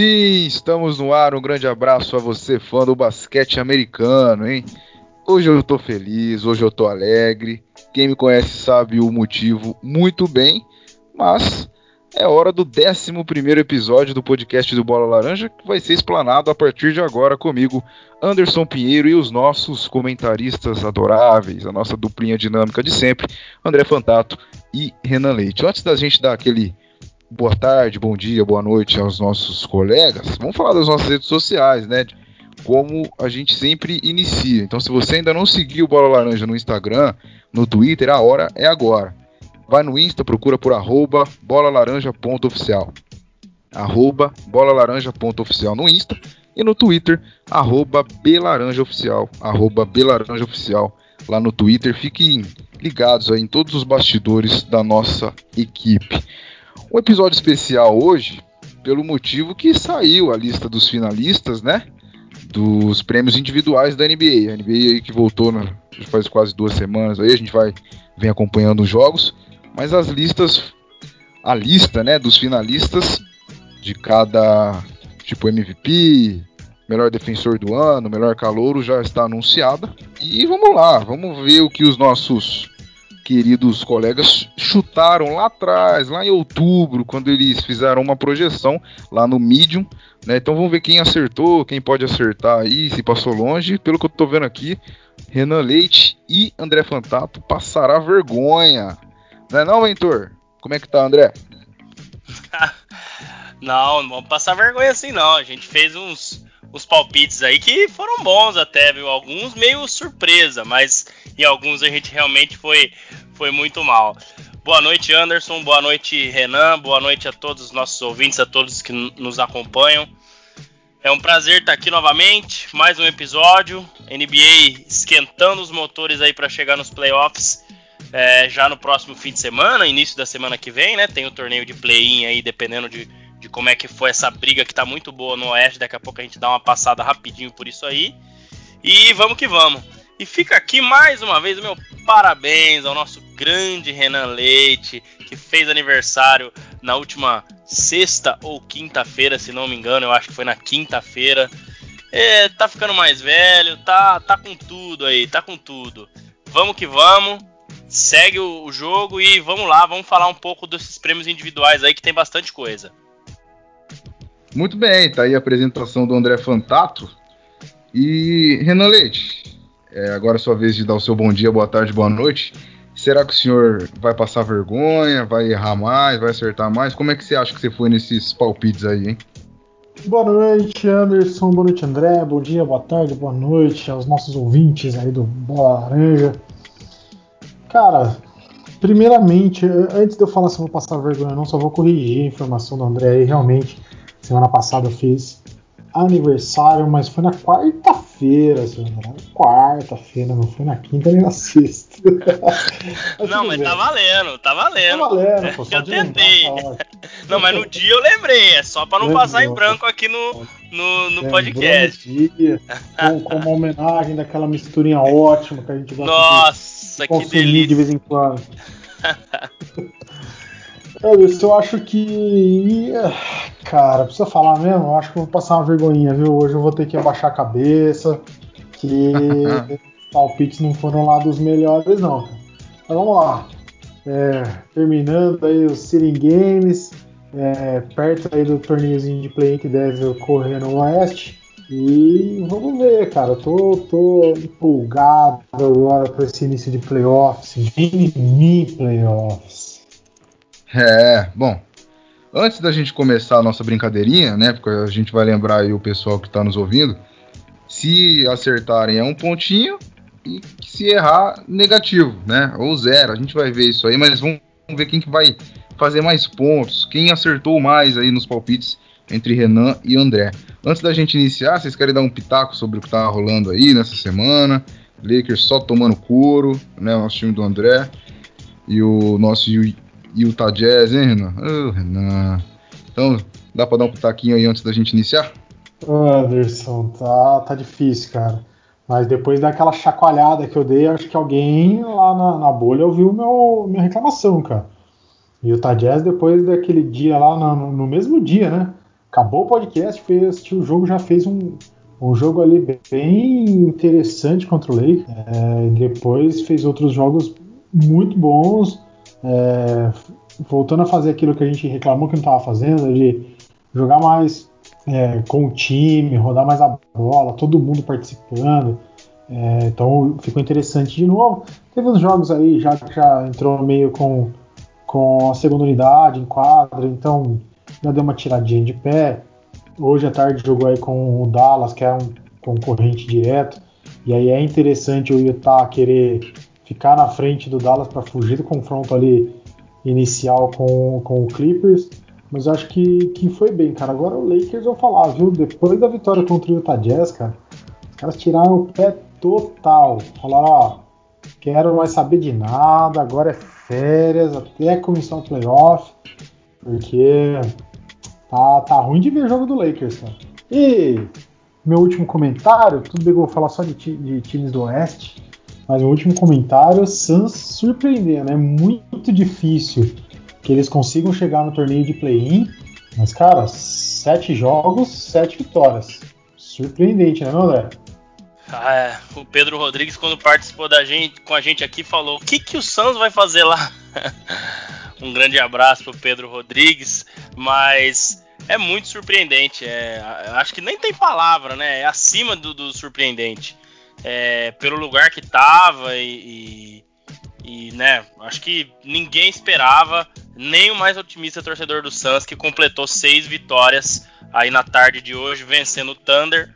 sim, estamos no ar. Um grande abraço a você, fã do basquete americano, hein? Hoje eu tô feliz, hoje eu tô alegre. Quem me conhece sabe o motivo muito bem, mas é hora do 11 episódio do podcast do Bola Laranja, que vai ser explanado a partir de agora comigo, Anderson Pinheiro e os nossos comentaristas adoráveis, a nossa duplinha dinâmica de sempre, André Fantato e Renan Leite. Antes da gente dar aquele boa tarde, bom dia, boa noite aos nossos colegas, vamos falar das nossas redes sociais, né? Como a gente sempre inicia. Então, se você ainda não seguiu o Bola Laranja no Instagram, no Twitter, a hora é agora. Vai no Insta, procura por arroba bolalaranja.oficial. Arroba bolalaranja.oficial no Insta e no Twitter, arroba belaranjaoficial. Arroba belaranjaoficial lá no Twitter. Fiquem ligados aí em todos os bastidores da nossa equipe. Um episódio especial hoje, pelo motivo que saiu a lista dos finalistas, né? Dos prêmios individuais da NBA. A NBA que voltou na, faz quase duas semanas aí, a gente vai vem acompanhando os jogos, mas as listas, a lista, né, dos finalistas de cada tipo MVP, melhor defensor do ano, melhor calouro já está anunciada. E vamos lá, vamos ver o que os nossos queridos colegas chutaram lá atrás, lá em outubro, quando eles fizeram uma projeção lá no Medium. Né? Então vamos ver quem acertou, quem pode acertar aí, se passou longe. Pelo que eu estou vendo aqui, Renan Leite e André Fantato passará vergonha. Não é não, Ventor? Como é que tá, André? não, não vamos passar vergonha assim não. A gente fez uns os palpites aí que foram bons até, viu? Alguns meio surpresa, mas em alguns a gente realmente foi, foi muito mal. Boa noite, Anderson. Boa noite, Renan. Boa noite a todos os nossos ouvintes, a todos que nos acompanham. É um prazer estar aqui novamente, mais um episódio. NBA esquentando os motores aí para chegar nos playoffs é, já no próximo fim de semana, início da semana que vem, né? Tem o torneio de play-in aí, dependendo de de como é que foi essa briga que tá muito boa no Oeste. Daqui a pouco a gente dá uma passada rapidinho por isso aí. E vamos que vamos. E fica aqui mais uma vez o meu parabéns ao nosso grande Renan Leite, que fez aniversário na última sexta ou quinta-feira, se não me engano, eu acho que foi na quinta-feira. É, tá ficando mais velho, tá, tá com tudo aí, tá com tudo. Vamos que vamos, segue o, o jogo e vamos lá, vamos falar um pouco desses prêmios individuais aí que tem bastante coisa. Muito bem, tá aí a apresentação do André Fantato. E Renan Leite, é agora é sua vez de dar o seu bom dia, boa tarde, boa noite. Será que o senhor vai passar vergonha, vai errar mais, vai acertar mais? Como é que você acha que você foi nesses palpites aí, hein? Boa noite, Anderson. Boa noite, André. Bom dia, boa tarde, boa noite aos nossos ouvintes aí do Bola Laranja. Cara, primeiramente, antes de eu falar se eu vou passar vergonha não, só vou corrigir a informação do André aí. Realmente, Semana passada eu fiz aniversário, mas foi na quarta-feira, quarta-feira, não foi na quinta nem na sexta. mas não, mas tá valendo, tá valendo. Tá valendo, pô, Eu tentei. Tá não, mas no dia eu lembrei, é só pra não Lembrou. passar em branco aqui no, no, no podcast. Dia, com, com, uma homenagem daquela misturinha ótima que a gente gosta Nossa, de que delícia. de vez em quando. Anderson, eu acho que. Cara, precisa falar mesmo? Eu acho que eu vou passar uma vergonhinha, viu? Hoje eu vou ter que abaixar a cabeça. Que palpites não foram lá dos melhores, não. Mas vamos lá. É, terminando aí os Sitting Games. É, perto aí do torneiozinho de play que deve ocorrer no Oeste. E vamos ver, cara. Eu tô, tô empolgado agora para esse início de playoffs, mini playoffs. É, bom. Antes da gente começar a nossa brincadeirinha, né? Porque a gente vai lembrar aí o pessoal que está nos ouvindo. Se acertarem é um pontinho e se errar, negativo, né? Ou zero. A gente vai ver isso aí, mas vamos ver quem que vai fazer mais pontos. Quem acertou mais aí nos palpites entre Renan e André. Antes da gente iniciar, vocês querem dar um pitaco sobre o que tá rolando aí nessa semana? Lakers só tomando couro, né? Nosso time do André. E o nosso Utah Jazz, hein, Renan? Oh, Renan. Então, dá pra dar um pitaquinho aí antes da gente iniciar? Anderson, tá, tá difícil, cara. Mas depois daquela chacoalhada que eu dei, acho que alguém lá na, na bolha ouviu meu, minha reclamação, cara. E o Jazz, depois daquele dia lá, no, no mesmo dia, né? acabou o podcast, assistir o jogo, já fez um, um jogo ali bem interessante contra o Lakers. É, depois fez outros jogos muito bons, é, voltando a fazer aquilo que a gente reclamou que não estava fazendo, de jogar mais é, com o time, rodar mais a bola, todo mundo participando. É, então ficou interessante de novo. Teve uns jogos aí já que já entrou meio com, com a segunda unidade em quadra, então já deu uma tiradinha de pé. Hoje à tarde jogou aí com o Dallas, que é um concorrente direto. E aí é interessante o Utah querer ficar na frente do Dallas para fugir do confronto ali inicial com, com o Clippers. Mas acho que, que foi bem, cara. Agora o Lakers eu falar, viu? Depois da vitória contra o Utah Jazz, cara, os caras tiraram o pé total. Falaram, ó, quero mais saber de nada, agora é férias, até começar o playoff, porque tá, tá ruim de ver jogo do Lakers, cara. E meu último comentário, tudo bem que eu vou falar só de, de times do Oeste, mas meu último comentário, Suns surpreendendo, né? muito difícil que eles consigam chegar no torneio de play-in, mas cara, sete jogos, sete vitórias. Surpreendente, né, meu André? Ah, é. o Pedro Rodrigues, quando participou da gente, com a gente aqui, falou: o que, que o Suns vai fazer lá? um grande abraço pro Pedro Rodrigues, mas é muito surpreendente. É, acho que nem tem palavra, né? É acima do, do surpreendente. É, pelo lugar que tava e, e, e, né, acho que ninguém esperava, nem o mais otimista torcedor do Suns, que completou seis vitórias aí na tarde de hoje, vencendo o Thunder.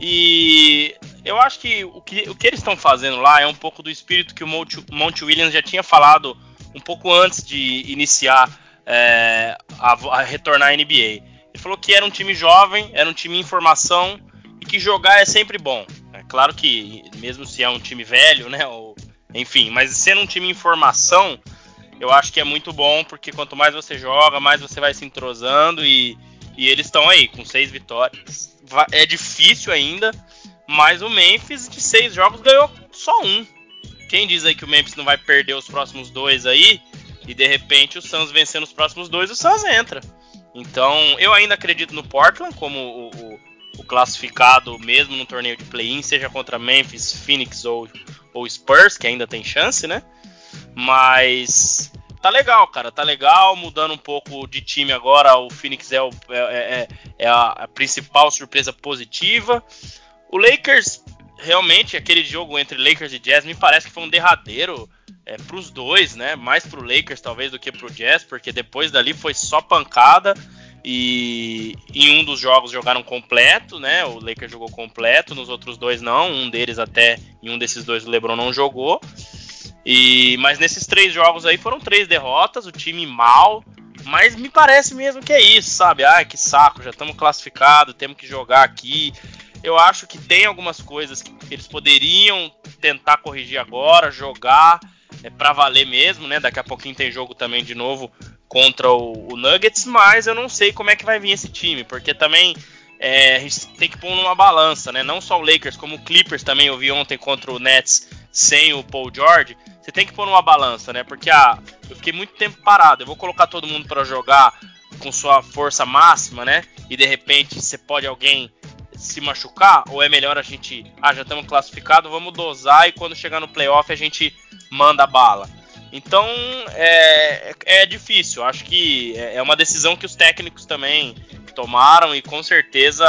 E eu acho que o que, o que eles estão fazendo lá é um pouco do espírito que o Monte, Williams já tinha falado um pouco antes de iniciar é, a, a, retornar à NBA. Ele falou que era um time jovem, era um time em formação e que jogar é sempre bom. Claro que, mesmo se é um time velho, né? Ou, enfim, mas sendo um time em formação, eu acho que é muito bom porque quanto mais você joga, mais você vai se entrosando e, e eles estão aí com seis vitórias. É difícil ainda, mas o Memphis, de seis jogos, ganhou só um. Quem diz aí que o Memphis não vai perder os próximos dois aí, e de repente o Suns vencendo os próximos dois, o Suns entra. Então, eu ainda acredito no Portland como o, o, o classificado mesmo no torneio de play-in, seja contra Memphis, Phoenix ou, ou Spurs, que ainda tem chance, né? Mas tá legal, cara, tá legal, mudando um pouco de time agora. O Phoenix é, o, é, é, é a, a, principal surpresa positiva. O Lakers, realmente, aquele jogo entre Lakers e Jazz, me parece que foi um derradeiro é, para os dois, né? Mais para o Lakers talvez do que para o Jazz, porque depois dali foi só pancada. E em um dos jogos jogaram completo, né? O Lakers jogou completo, nos outros dois não. Um deles até em um desses dois o LeBron não jogou. E mas nesses três jogos aí foram três derrotas, o time mal. Mas me parece mesmo que é isso, sabe? Ai, que saco, já estamos classificados, temos que jogar aqui. Eu acho que tem algumas coisas que eles poderiam tentar corrigir agora, jogar é, para valer mesmo, né? Daqui a pouquinho tem jogo também de novo contra o, o, Nuggets, mas eu não sei como é que vai vir esse time, porque também é, a gente tem que pôr numa balança, né? Não só o Lakers, como o Clippers também eu vi ontem contra o Nets sem o Paul George. Você tem que pôr numa balança, né? Porque ah, eu fiquei muito tempo parado. Eu vou colocar todo mundo para jogar com sua força máxima, né? E de repente você pode alguém se machucar, ou é melhor a gente, ah, já estamos classificados, vamos dosar e quando chegar no playoff a gente manda bala. Então é, é difícil, acho que é, é uma decisão que os técnicos também tomaram e com certeza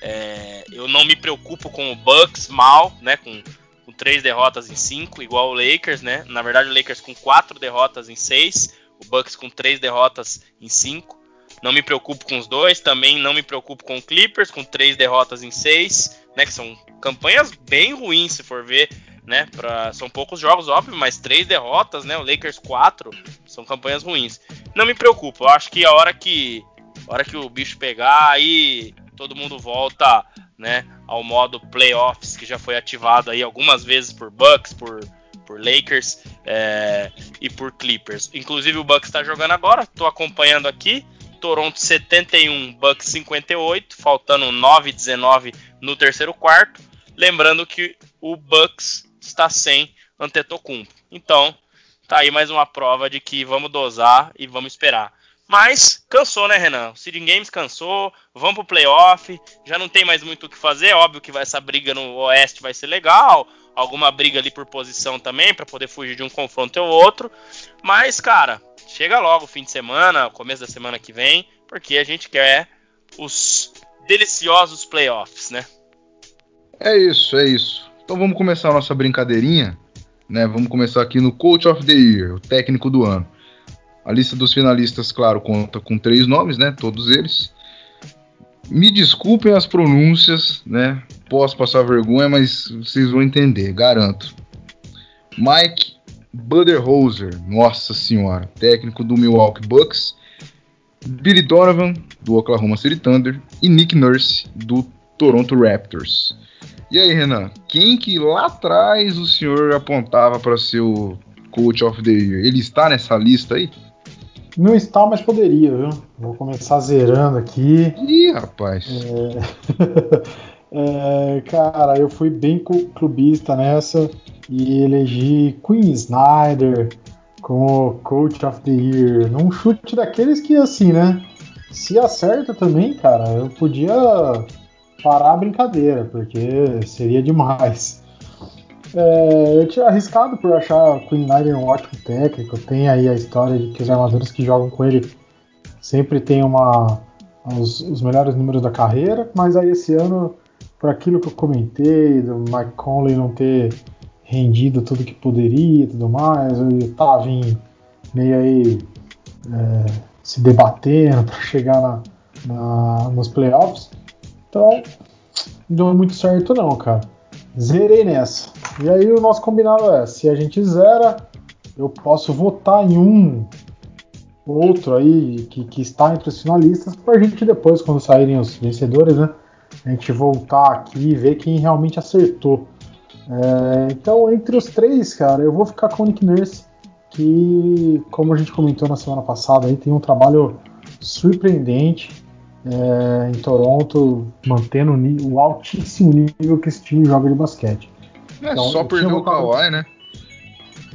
é, eu não me preocupo com o Bucks mal, né, com, com três derrotas em cinco, igual o Lakers, né, na verdade o Lakers com quatro derrotas em seis, o Bucks com três derrotas em cinco. Não me preocupo com os dois, também não me preocupo com o Clippers, com três derrotas em seis, né? Que são campanhas bem ruins, se for ver, né? Pra, são poucos jogos, óbvio, mas três derrotas, né? O Lakers quatro, são campanhas ruins. Não me preocupo, eu acho que a hora que, a hora que o bicho pegar, aí todo mundo volta, né? Ao modo playoffs, que já foi ativado aí algumas vezes por Bucks, por por Lakers é, e por Clippers. Inclusive o Bucks está jogando agora, estou acompanhando aqui. Toronto 71, Bucks 58, faltando 9-19 no terceiro quarto. Lembrando que o Bucks está sem Antetokounmpo. Então, tá aí mais uma prova de que vamos dosar e vamos esperar. Mas cansou, né, Renan? O Seeding Games cansou, vamos pro playoff, já não tem mais muito o que fazer. Óbvio que essa briga no Oeste vai ser legal, alguma briga ali por posição também, para poder fugir de um confronto ou outro. Mas, cara, chega logo o fim de semana, começo da semana que vem, porque a gente quer os deliciosos playoffs, né? É isso, é isso. Então vamos começar a nossa brincadeirinha, né? Vamos começar aqui no Coach of the Year, o técnico do ano. A lista dos finalistas, claro, conta com três nomes, né? Todos eles. Me desculpem as pronúncias, né? Posso passar vergonha, mas vocês vão entender, garanto. Mike Budenholzer, nossa senhora, técnico do Milwaukee Bucks. Billy Donovan, do Oklahoma City Thunder. E Nick Nurse, do Toronto Raptors. E aí, Renan, quem que lá atrás o senhor apontava para ser o Coach of the Year? Ele está nessa lista aí? Não está, mas poderia, viu? Vou começar zerando aqui. Ih, rapaz. É... é, cara, eu fui bem clubista nessa e elegi Queen Snyder como Coach of the Year. Num chute daqueles que, assim, né? Se acerta também, cara, eu podia parar a brincadeira, porque seria demais. É, eu tinha arriscado por achar o Queen Snyder um ótimo técnico. Tem aí a história de que os armadores que jogam com ele sempre têm uma, os, os melhores números da carreira, mas aí esse ano, por aquilo que eu comentei, do Mike Conley não ter rendido tudo que poderia e tudo mais, o Tavin meio aí é, se debatendo para chegar na, na, nos playoffs. Então, não deu muito certo não, cara. Zerei nessa. E aí o nosso combinado é, se a gente zera, eu posso votar em um outro aí que, que está entre os finalistas para a gente depois, quando saírem os vencedores, né? A gente voltar aqui e ver quem realmente acertou. É, então, entre os três, cara, eu vou ficar com o Nick Nurse, que, como a gente comentou na semana passada, aí tem um trabalho surpreendente é, em Toronto, mantendo o altíssimo nível que esse time joga de basquete. É, então, só perdeu o Kawhi, né?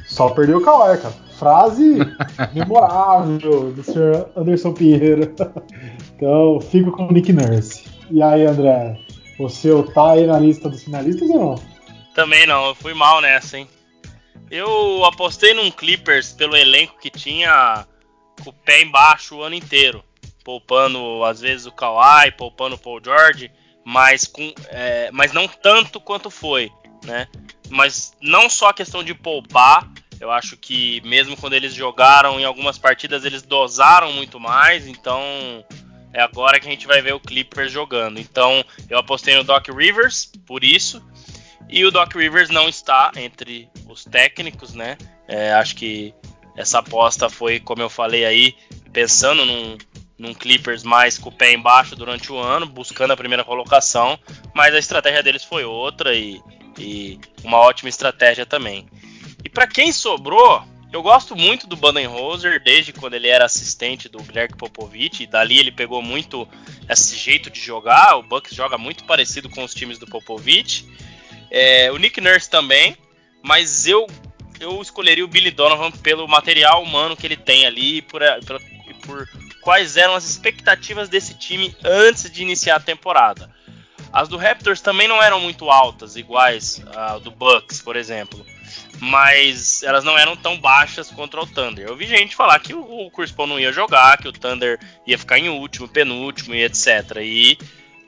Só perdeu o Kawhi, cara. Frase memorável do senhor Anderson Pinheiro. então, fico com o Nick Nurse. E aí, André, você tá aí na lista dos finalistas ou não? Também não, eu fui mal nessa, hein? Eu apostei num Clippers pelo elenco que tinha com o pé embaixo o ano inteiro poupando às vezes o Kawhi, poupando o Paul George, mas, com, é, mas não tanto quanto foi, né? Mas não só a questão de poupar, eu acho que mesmo quando eles jogaram em algumas partidas, eles dosaram muito mais, então é agora que a gente vai ver o Clippers jogando. Então eu apostei no Doc Rivers por isso, e o Doc Rivers não está entre os técnicos, né? É, acho que essa aposta foi, como eu falei aí, pensando num, num Clippers mais com o pé embaixo durante o ano, buscando a primeira colocação, mas a estratégia deles foi outra e, e uma ótima estratégia também. E para quem sobrou, eu gosto muito do Budenholzer desde quando ele era assistente do Greg Popovich, e dali ele pegou muito esse jeito de jogar. O Bucks joga muito parecido com os times do Popovich. É, o Nick Nurse também, mas eu eu escolheria o Billy Donovan pelo material humano que ele tem ali e por, por, por quais eram as expectativas desse time antes de iniciar a temporada. As do Raptors também não eram muito altas, iguais a do Bucks, por exemplo. Mas elas não eram tão baixas contra o Thunder. Eu vi gente falar que o Chris Paul não ia jogar, que o Thunder ia ficar em último, penúltimo e etc. E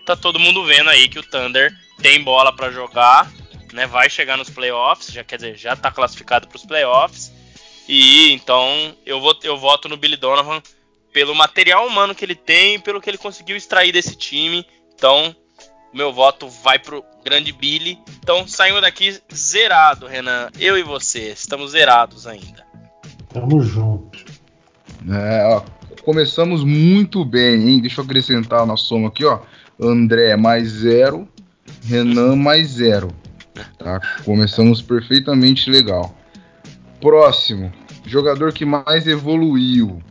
tá todo mundo vendo aí que o Thunder tem bola para jogar, né? Vai chegar nos playoffs, já quer dizer, já tá classificado para os playoffs. E então eu vou eu voto no Billy Donovan pelo material humano que ele tem, pelo que ele conseguiu extrair desse time. Então, meu voto vai pro grande Billy. Então, saímos daqui zerado, Renan. Eu e você, estamos zerados ainda. Tamo junto. É, ó, começamos muito bem, hein? Deixa eu acrescentar na soma aqui, ó. André mais zero, Renan mais zero. Tá? Começamos perfeitamente legal. Próximo, jogador que mais evoluiu.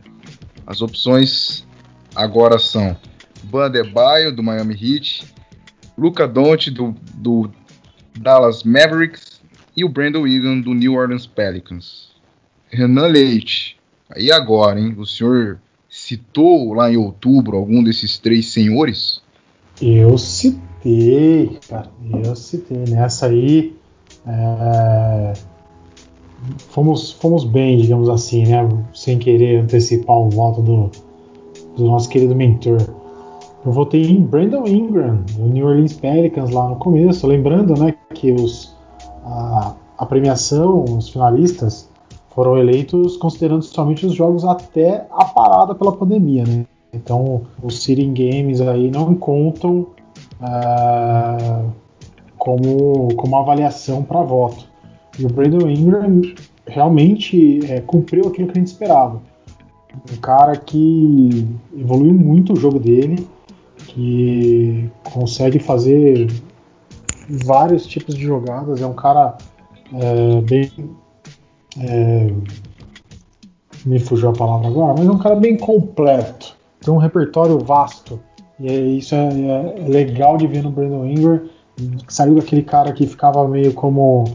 As opções agora são Bandebaio, do Miami Heat, Luca Doncic, do, do Dallas Mavericks, e o Brandon Wigan, do New Orleans Pelicans. Renan Leite, aí agora, hein? O senhor citou lá em outubro algum desses três senhores? Eu citei, cara. Eu citei. Nessa aí. É, fomos, fomos bem, digamos assim, né? Sem querer antecipar o voto do, do nosso querido mentor. Eu votei em Brandon Ingram, do New Orleans Pelicans, lá no começo. Lembrando né, que os, a, a premiação, os finalistas, foram eleitos considerando somente os jogos até a parada pela pandemia, né? Então, os Sitting Games aí não contam uh, como, como avaliação para voto. E o Brandon Ingram realmente é, cumpriu aquilo que a gente esperava. Um cara que evoluiu muito o jogo dele, que consegue fazer vários tipos de jogadas, é um cara é, bem. É, me fugiu a palavra agora, mas é um cara bem completo, tem um repertório vasto. E é, isso é, é, legal de ver no Brandon Ingram. Saiu daquele cara que ficava meio como,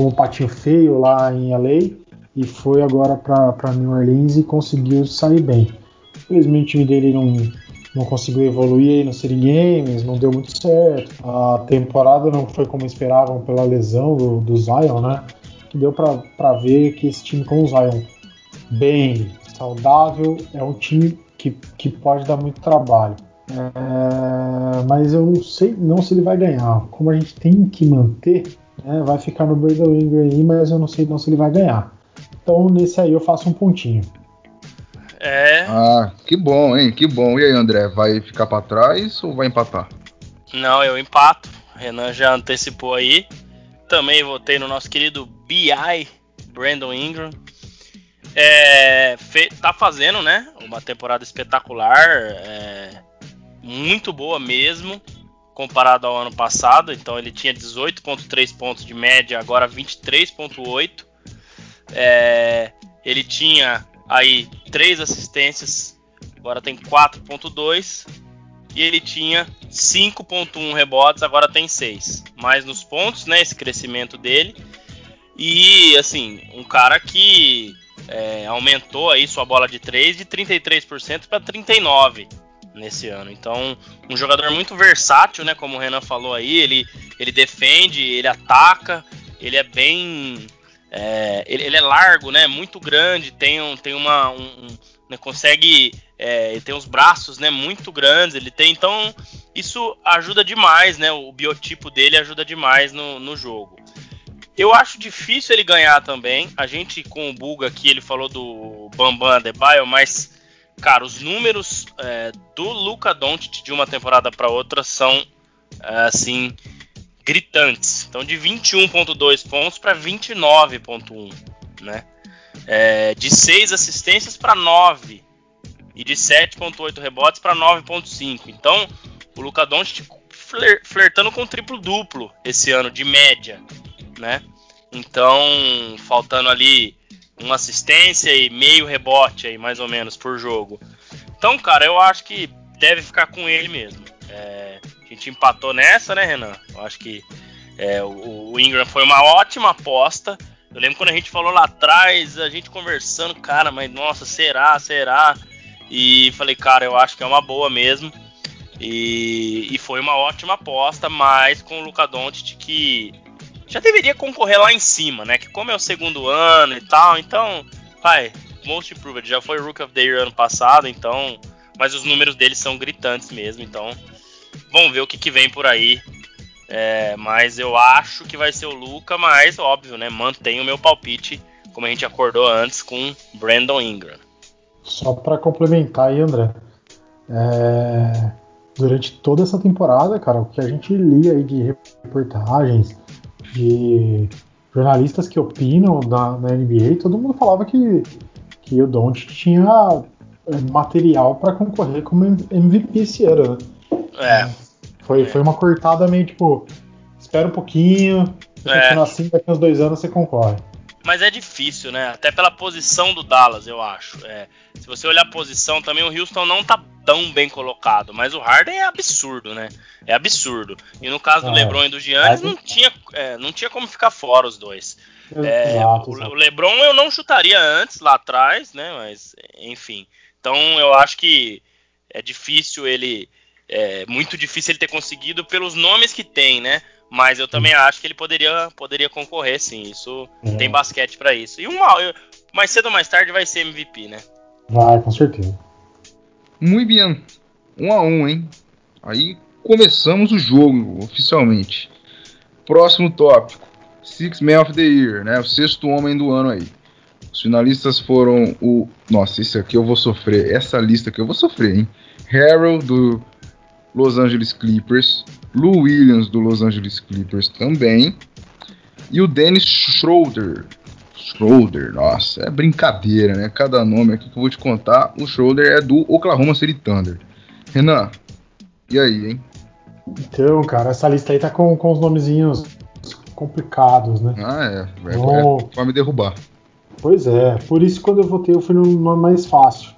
como patinho feio lá em LA e foi agora para New Orleans e conseguiu sair bem. Infelizmente o time dele não, não conseguiu evoluir no City Games, não deu muito certo. A temporada não foi como esperavam pela lesão do, do Zion, né? Que deu para ver que esse time com o Zion bem, saudável, é um time que, que pode dar muito trabalho. É, mas eu não sei não se ele vai ganhar. Como a gente tem que manter, né, vai ficar no Brandon Ingram aí, mas eu não sei não se ele vai ganhar. Então nesse aí eu faço um pontinho. É. Ah, que bom, hein? Que bom. E aí, André, vai ficar para trás ou vai empatar? Não, eu empato. Renan já antecipou aí. Também votei no nosso querido BI, Brandon Ingram. É, fe, tá fazendo, né? Uma temporada espetacular. É, muito boa mesmo. Comparado ao ano passado. Então ele tinha 18,3 pontos de média, agora 23,8. É, ele tinha aí três assistências, agora tem 4.2 e ele tinha 5.1 rebotes, agora tem 6. Mais nos pontos, né, esse crescimento dele. E assim, um cara que é, aumentou aí sua bola de 3 de 33% para 39 nesse ano. Então, um jogador muito versátil, né, como o Renan falou aí, ele ele defende, ele ataca, ele é bem é, ele, ele, é largo, né? Muito grande, tem, um, tem uma. Um, um, né, consegue. É, ele tem os braços né, muito grandes. Ele tem. Então, isso ajuda demais, né? O biotipo dele ajuda demais no, no jogo. Eu acho difícil ele ganhar também. A gente, com o Buga aqui, ele falou do Bambam Adebayo, mas, cara, os números é, do Luca Doncic de uma temporada para outra são, é, assim, gritantes. Então, de 21,2 pontos para 29,1, né? É, de 6 assistências para 9 e de 7,8 rebotes para 9,5. Então, o Luca Doncic fler, flertando com triplo duplo esse ano de média, né? Então, faltando ali uma assistência e meio rebote aí, mais ou menos, por jogo. Então, cara, eu acho que deve ficar com ele mesmo. É, a gente empatou nessa, né, Renan? Eu acho que é, o, o, Ingram foi uma ótima aposta. Eu lembro quando a gente falou lá atrás, a gente conversando, cara, mas nossa, será, será? E falei, cara, eu acho que é uma boa mesmo. E, e foi uma ótima aposta, mas com o Luca Doncic que já deveria concorrer lá em cima, né? Que como é o segundo ano e tal, então, vai, most improved, já foi Rook of the Year ano passado, então, mas os números dele são gritantes mesmo, então Vamos ver o que, que vem por aí. É, mas eu acho que vai ser o Luca, mas óbvio, né? Mantenho o meu palpite, como a gente acordou antes, com Brandon Ingram. Só para complementar aí, André. É, durante toda essa temporada, cara, o que a gente lia aí de reportagens, de jornalistas que opinam da, da NBA, todo mundo falava que, que o Don't tinha é, material para concorrer como MVP esse ano, né? É. Foi, é. foi uma cortada meio tipo, espera um pouquinho, é. continuar assim, daqui uns dois anos você concorre. Mas é difícil, né? Até pela posição do Dallas, eu acho. É, se você olhar a posição também, o Houston não tá tão bem colocado. Mas o Harden é absurdo, né? É absurdo. E no caso do é, LeBron e do Giannis, não tinha, é, não tinha como ficar fora os dois. É, exato, o, o LeBron eu não chutaria antes, lá atrás, né? Mas, enfim Então eu acho que é difícil ele. É muito difícil ele ter conseguido pelos nomes que tem, né? Mas eu também acho que ele poderia, poderia concorrer, sim. Isso é. tem basquete para isso. E um, mais cedo ou mais tarde vai ser MVP, né? Vai, com certeza. Muito bem. Um a um, hein? Aí começamos o jogo oficialmente. Próximo tópico: Six Man of the Year, né? O sexto homem do ano aí. Os finalistas foram o. Nossa, esse aqui eu vou sofrer. Essa lista aqui eu vou sofrer, hein? Harold do Los Angeles Clippers. Lou Williams do Los Angeles Clippers também. E o Dennis Schroeder. Schroeder, nossa, é brincadeira, né? Cada nome aqui que eu vou te contar. O Schroeder é do Oklahoma City Thunder. Renan, e aí, hein? Então, cara, essa lista aí tá com, com os nomezinhos complicados, né? Ah, é. Vai, então, é, me derrubar. Pois é, por isso quando eu votei eu fui no nome mais fácil.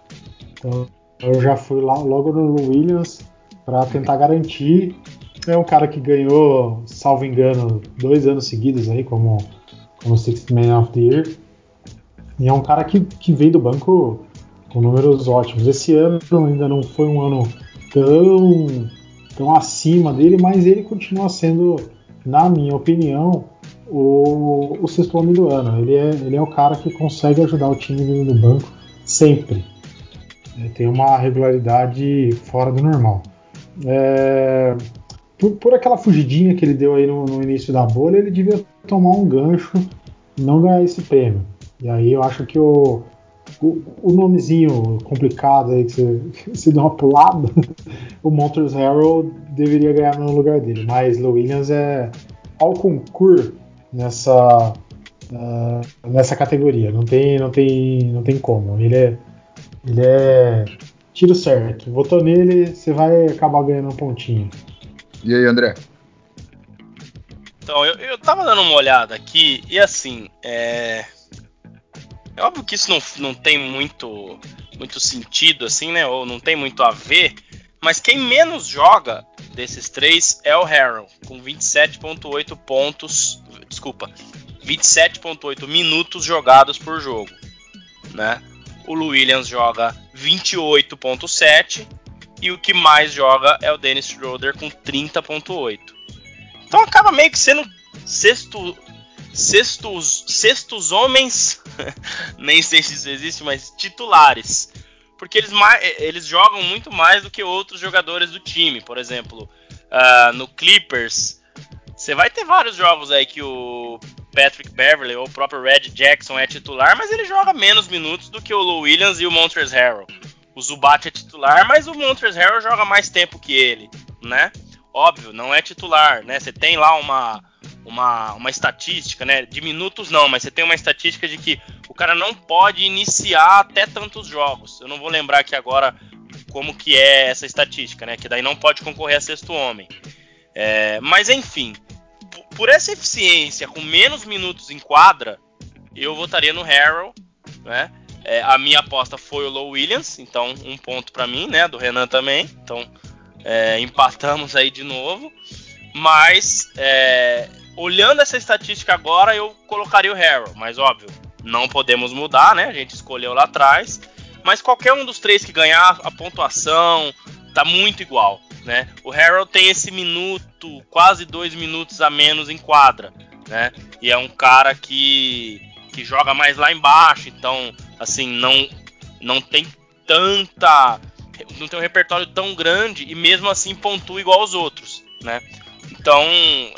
Então eu já fui lá logo no Williams para tentar garantir. É um cara que ganhou, salvo engano, dois anos seguidos aí como, como Sixth Man of the Year. E é um cara que, que veio do banco com números ótimos. Esse ano ainda não foi um ano tão, tão acima dele, mas ele continua sendo, na minha opinião, o, o sexto homem do ano. Ele é, ele é o cara que consegue ajudar o time no banco sempre. É, tem uma regularidade fora do normal. É, por, por, aquela fugidinha que ele deu aí no, no, início da bolha, ele devia tomar um gancho não ganhar esse prêmio. E aí eu acho que o, o, o nomezinho complicado aí que você, deu uma pulada, o Montrezl Harrell deveria ganhar no lugar dele. Mas Lou Williams é ao concurso nessa uh, nessa categoria. Não tem, não tem, não tem como. Ele é, ele é tiro certo. Votou nele, você vai acabar ganhando um pontinho. E aí, André? Então, eu, eu tava dando uma olhada aqui e assim, é. É óbvio que isso não, não tem muito, muito sentido, assim, né? Ou não tem muito a ver. Mas quem menos joga desses três é o Harrell, com 27,8 pontos. Desculpa, 27,8 minutos jogados por jogo. Né? O Williams joga 28,7 e o que mais joga é o Dennis Schroeder com 30,8. Então acaba meio que sendo sexto, sextos, sextos homens, nem sei se isso existe, mas titulares porque eles, eles jogam muito mais do que outros jogadores do time. Por exemplo, uh, no Clippers, você vai ter vários jogos aí que o Patrick Beverly ou o próprio Red Jackson é titular, mas ele joga menos minutos do que o Lou Williams e o Montrezl Harrell. O Zubat é titular, mas o Montrezl Harrell joga mais tempo que ele, né? Óbvio, não é titular, né? Você tem lá uma uma, uma estatística, né? De minutos não, mas você tem uma estatística de que o cara não pode iniciar até tantos jogos. Eu não vou lembrar aqui agora como que é essa estatística, né? Que daí não pode concorrer a sexto homem. É, mas enfim, por essa eficiência, com menos minutos em quadra, eu votaria no Harrell, né? É, a minha aposta foi o Low Williams, então um ponto para mim, né? Do Renan também. Então é, empatamos aí de novo. Mas é, olhando essa estatística agora, eu colocaria o Harrell, mas óbvio, não podemos mudar, né? A gente escolheu lá atrás. Mas qualquer um dos três que ganhar a pontuação tá muito igual, né? O Harrell tem esse minuto, quase dois minutos a menos em quadra, né? E é um cara que, que joga mais lá embaixo, então, assim, não, não tem tanta. não tem um repertório tão grande e mesmo assim pontua igual aos outros, né? Então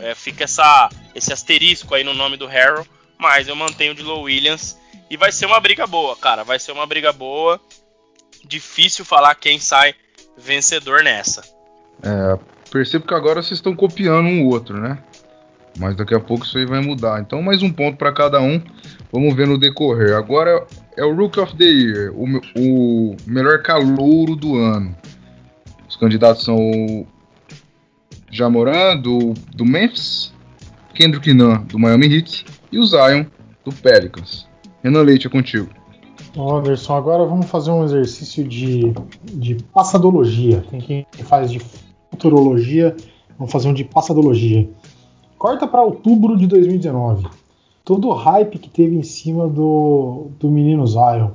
é, fica essa, esse asterisco aí no nome do Harrow, mas eu mantenho de Low Williams e vai ser uma briga boa, cara. Vai ser uma briga boa. Difícil falar quem sai vencedor nessa. É, percebo que agora vocês estão copiando um outro, né? Mas daqui a pouco isso aí vai mudar. Então, mais um ponto para cada um. Vamos ver no decorrer. Agora é o Rookie of the Year, o, o melhor calouro do ano. Os candidatos são o Jamoran, do, do Memphis, Kendrick Nunn, do Miami Heat, e o Zion, do Pelicans. Renan Leite, é contigo. Anderson, agora vamos fazer um exercício de, de passadologia. Tem quem faz de futurologia, vamos fazer um de passadologia. Corta para outubro de 2019. Todo o hype que teve em cima do, do menino Zion.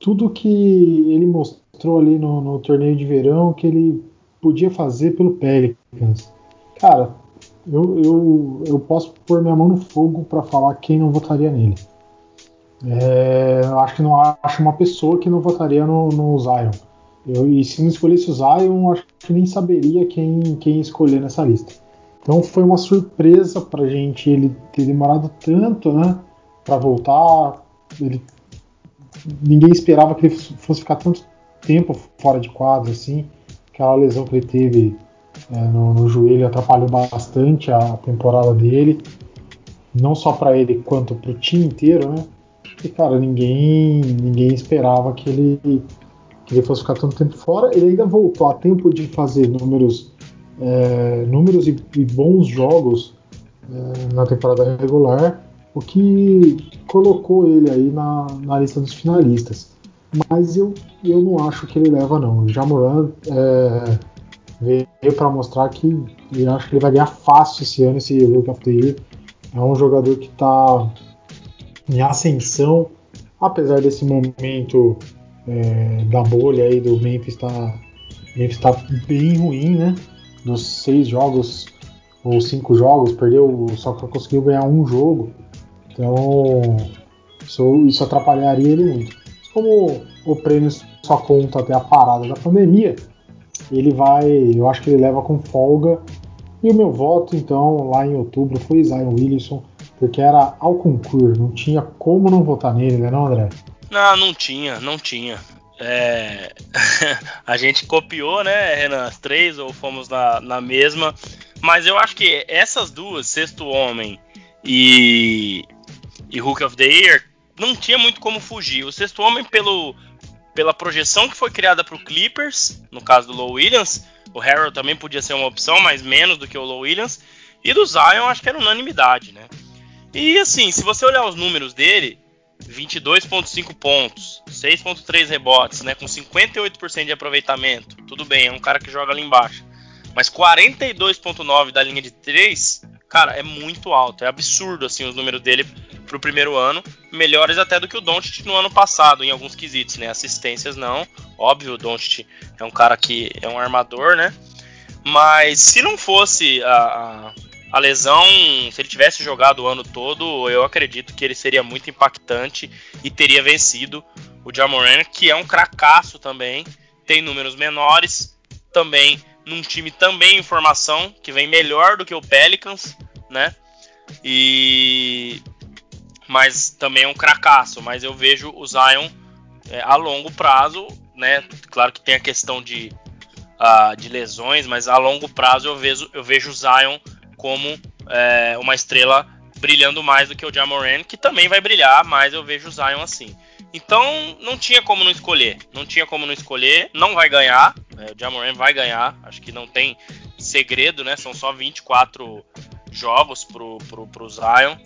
Tudo que ele mostrou ali no, no torneio de verão que ele podia fazer pelo Pelicans. Cara, eu, eu, eu posso pôr minha mão no fogo para falar quem não votaria nele. É, eu acho que não acho uma pessoa que não votaria no, no Zion. Eu, e se não escolhesse o Zion, acho que nem saberia quem, quem escolher nessa lista. Então foi uma surpresa pra gente ele ter demorado tanto, né, para voltar. Ele, ninguém esperava que ele fosse ficar tanto tempo fora de quadro assim. Aquela lesão que ele teve é, no, no, joelho atrapalhou bastante a temporada dele, não só para ele quanto para o time inteiro, né? E cara, ninguém ninguém esperava que ele que ele fosse ficar tanto tempo fora. Ele ainda voltou a tempo de fazer números é, números e, e, bons jogos é, na temporada regular, o que colocou ele aí na, na lista dos finalistas. Mas eu, eu não acho que ele leva não. O Jamoran é, veio para mostrar que eu acho que ele vai ganhar fácil esse ano esse Rook of the Year. É um jogador que está em ascensão, apesar desse momento é, da bolha aí do Memphis está Memphis tá bem ruim, né? Dos seis jogos ou cinco jogos, perdeu, só conseguiu ganhar um jogo. Então isso, isso atrapalharia ele muito. Como o prêmio só conta até a parada da pandemia, ele vai, eu acho que ele leva com folga. E o meu voto, então, lá em outubro foi Zion Williamson, porque era ao concurso, não tinha como não votar nele, né, não, André? Não, não tinha, não tinha. É... a gente copiou, né, Renan, as três, ou fomos na, na mesma. Mas eu acho que essas duas, Sexto Homem e, e Hook of the Year, não tinha muito como fugir. O Sexto Homem, pelo, pela projeção que foi criada para o Clippers, no caso do Low Williams, o Harold também podia ser uma opção, mas menos do que o Low Williams. E do Zion, acho que era unanimidade, né? E assim, se você olhar os números dele, 22,5 pontos, 6,3 rebotes, né? Com 58% de aproveitamento. Tudo bem, é um cara que joga ali embaixo. Mas 42,9 da linha de 3, cara, é muito alto. É absurdo, assim, os números dele pro primeiro ano, melhores até do que o Doncic no ano passado, em alguns quesitos, né? Assistências não, óbvio, o Doncic é um cara que é um armador, né? Mas se não fosse a, a, a lesão, se ele tivesse jogado o ano todo, eu acredito que ele seria muito impactante e teria vencido o Jamoran, que é um cracaço também, tem números menores, também num time também em formação, que vem melhor do que o Pelicans, né? E mas também é um cracaço. Mas eu vejo o Zion é, a longo prazo, né? Claro que tem a questão de, uh, de lesões, mas a longo prazo eu vejo, eu vejo o Zion como é, uma estrela brilhando mais do que o Jamoran, que também vai brilhar, mas eu vejo o Zion assim. Então não tinha como não escolher, não tinha como não escolher, não vai ganhar, é, o Jamoran vai ganhar, acho que não tem segredo, né? São só 24 jogos pro, pro, pro Zion.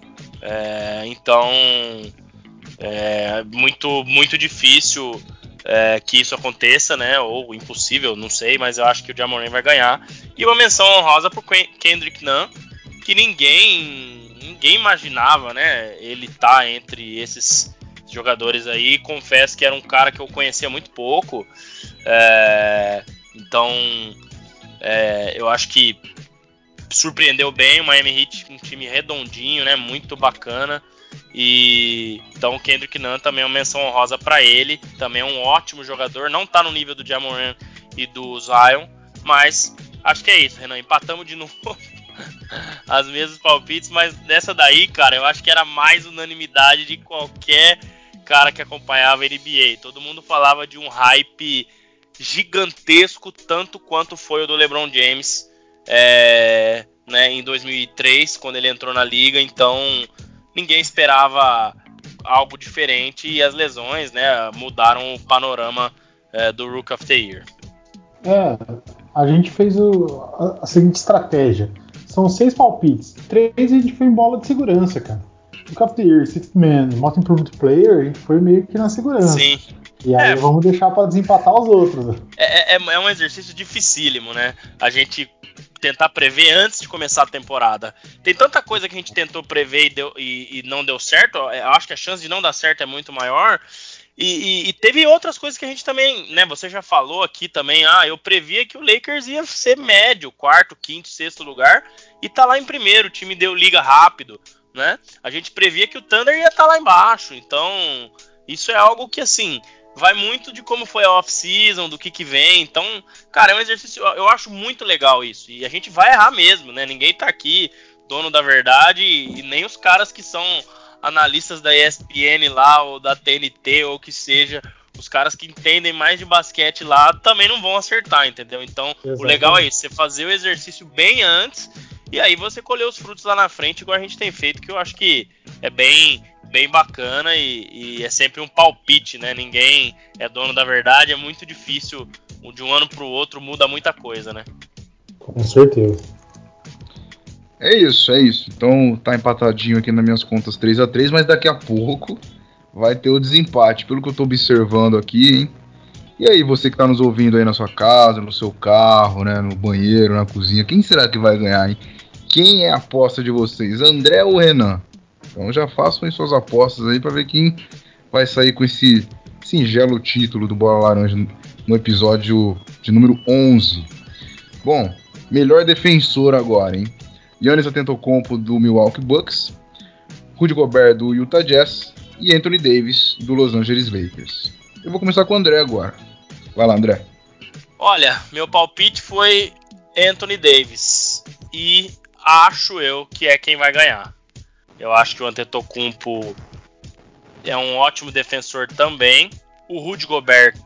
É, então é muito, muito difícil é, que isso aconteça, né? Ou impossível, não sei, mas eu acho que o Jamoran vai ganhar. E uma menção honrosa pro Kendrick Nunn, que ninguém ninguém imaginava, né? Ele tá entre esses jogadores aí. Confesso que era um cara que eu conhecia muito pouco. É, então, é, eu acho que surpreendeu bem o Miami Heat, um time redondinho, né? Muito bacana. E então o Kendrick Nunn também é uma menção honrosa para ele, também é um ótimo jogador, não tá no nível do Jamoran e do Zion, mas acho que é isso, Renan, empatamos de novo as mesmas palpites, mas dessa daí, cara, eu acho que era mais unanimidade de qualquer cara que acompanhava a NBA. Todo mundo falava de um hype gigantesco, tanto quanto foi o do LeBron James é, né, em 2003, quando ele entrou na liga, então ninguém esperava algo diferente e as lesões né, mudaram o panorama é, do Rook of the Year. É, a gente fez o, a, a, seguinte estratégia. São seis palpites. Três a gente foi em bola de segurança, cara. Rook of the Year, Sixth Man, Most Improved Player, a gente foi meio que na segurança. Sim. E aí é, vamos deixar para desempatar os outros. É, é, é, um exercício dificílimo, né? A gente tentar prever antes de começar a temporada. Tem tanta coisa que a gente tentou prever e, deu, e, e não deu certo. Eu acho que a chance de não dar certo é muito maior. E, e, e, teve outras coisas que a gente também, né? Você já falou aqui também. Ah, eu previa que o Lakers ia ser médio, quarto, quinto, sexto lugar, e tá lá em primeiro. O time deu liga rápido, né? A gente previa que o Thunder ia estar tá lá embaixo. Então, isso é algo que assim vai muito de como foi a off-season, do que que vem. Então, cara, é um exercício. Eu acho muito legal isso. E a gente vai errar mesmo, né? Ninguém tá aqui dono da verdade e nem os caras que são analistas da ESPN lá, ou da TNT, ou que seja, os caras que entendem mais de basquete lá também não vão acertar, entendeu? Então, Exatamente. o legal é isso, você fazer o exercício bem antes e aí você colher os frutos lá na frente, igual a gente tem feito, que eu acho que é bem bem bacana e, e é sempre um palpite, né? Ninguém é dono da verdade, é muito difícil, de um ano para o outro muda muita coisa, né? Com certeza. É isso, é isso. Então tá empatadinho aqui nas minhas contas 3 a 3 mas daqui a pouco vai ter o desempate, pelo que eu tô observando aqui, hein? E aí, você que tá nos ouvindo aí na sua casa, no seu carro, né, no banheiro, na cozinha, quem será que vai ganhar, hein? Quem é a aposta de vocês, André ou Renan? Então já façam aí suas apostas aí para ver quem vai sair com esse singelo título do Bola Laranja no episódio de número 11. Bom, melhor defensor agora, hein? Yannis Atentocompo do Milwaukee Bucks, Rudy Gobert do Utah Jazz e Anthony Davis do Los Angeles Lakers. Eu vou começar com o André agora. Vai lá, André. Olha, meu palpite foi Anthony Davis e acho eu que é quem vai ganhar. Eu acho que o Antetokounmpo é um ótimo defensor também. O Rudy Gobert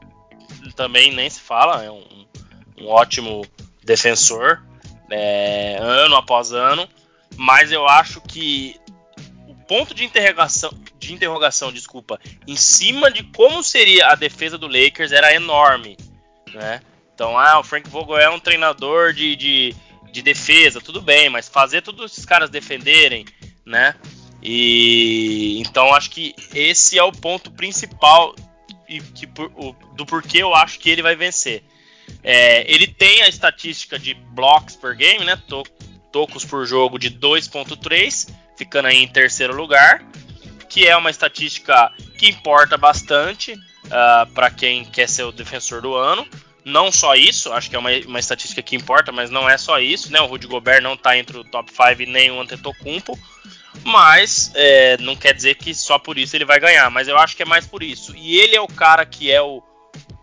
também nem se fala, é um, um ótimo defensor é, ano após ano, mas eu acho que o ponto de interrogação, de interrogação, desculpa, em cima de como seria a defesa do Lakers era enorme, né? Então, ah, o Frank Vogel é um treinador de, de, de defesa, tudo bem, mas fazer todos esses caras defenderem, né? E então acho que esse é o ponto principal e que, o, do porquê eu acho que ele vai vencer. É, ele tem a estatística de blocks per game, né? To, tocos por jogo de 2.3, ficando aí em terceiro lugar, que é uma estatística que importa bastante uh, ah, para quem quer ser o defensor do ano. Não só isso, acho que é uma, uma, estatística que importa, mas não é só isso, né? O Rudy Gobert não está entre o top 5 nem o Antetokounmpo, mas é, não quer dizer que só por isso ele vai ganhar, mas eu acho que é mais por isso. E ele é o cara que é o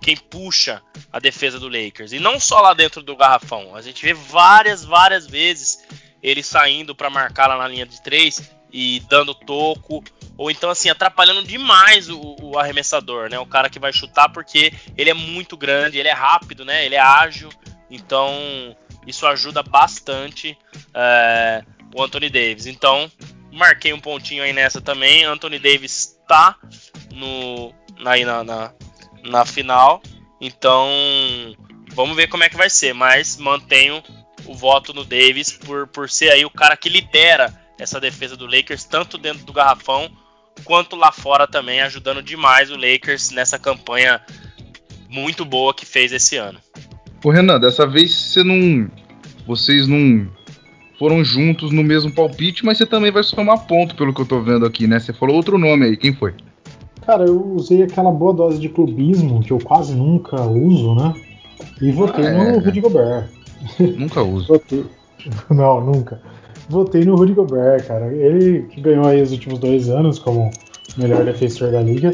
quem puxa a defesa do Lakers. E não só lá dentro do garrafão. A gente vê várias, várias vezes ele saindo para marcar lá na linha de três e dando toco. Ou então, assim, atrapalhando demais o, o, arremessador, né? O cara que vai chutar, porque ele é muito grande, ele é rápido, né? Ele é ágil. Então, isso ajuda bastante é, o Anthony Davis. Então, marquei um pontinho aí nessa também. Anthony Davis tá no, aí na, na, na final. Então, vamos ver como é que vai ser. Mas mantenho o voto no Davis por, por ser aí o cara que lidera essa defesa do Lakers, tanto dentro do garrafão quanto lá fora também, ajudando demais o Lakers nessa campanha muito boa que fez esse ano. Ô Renan, dessa vez você não. Vocês não foram juntos no mesmo palpite, mas você também vai somar ponto pelo que eu tô vendo aqui, né? Você falou outro nome aí, quem foi? Cara, eu usei aquela boa dose de clubismo que eu quase nunca uso, né? E votei ah, no é. Rudy Gobert. Nunca uso. votei... Não, nunca. Votei no Rudy Gobert, cara. Ele que ganhou aí os últimos dois anos como melhor defensor da liga.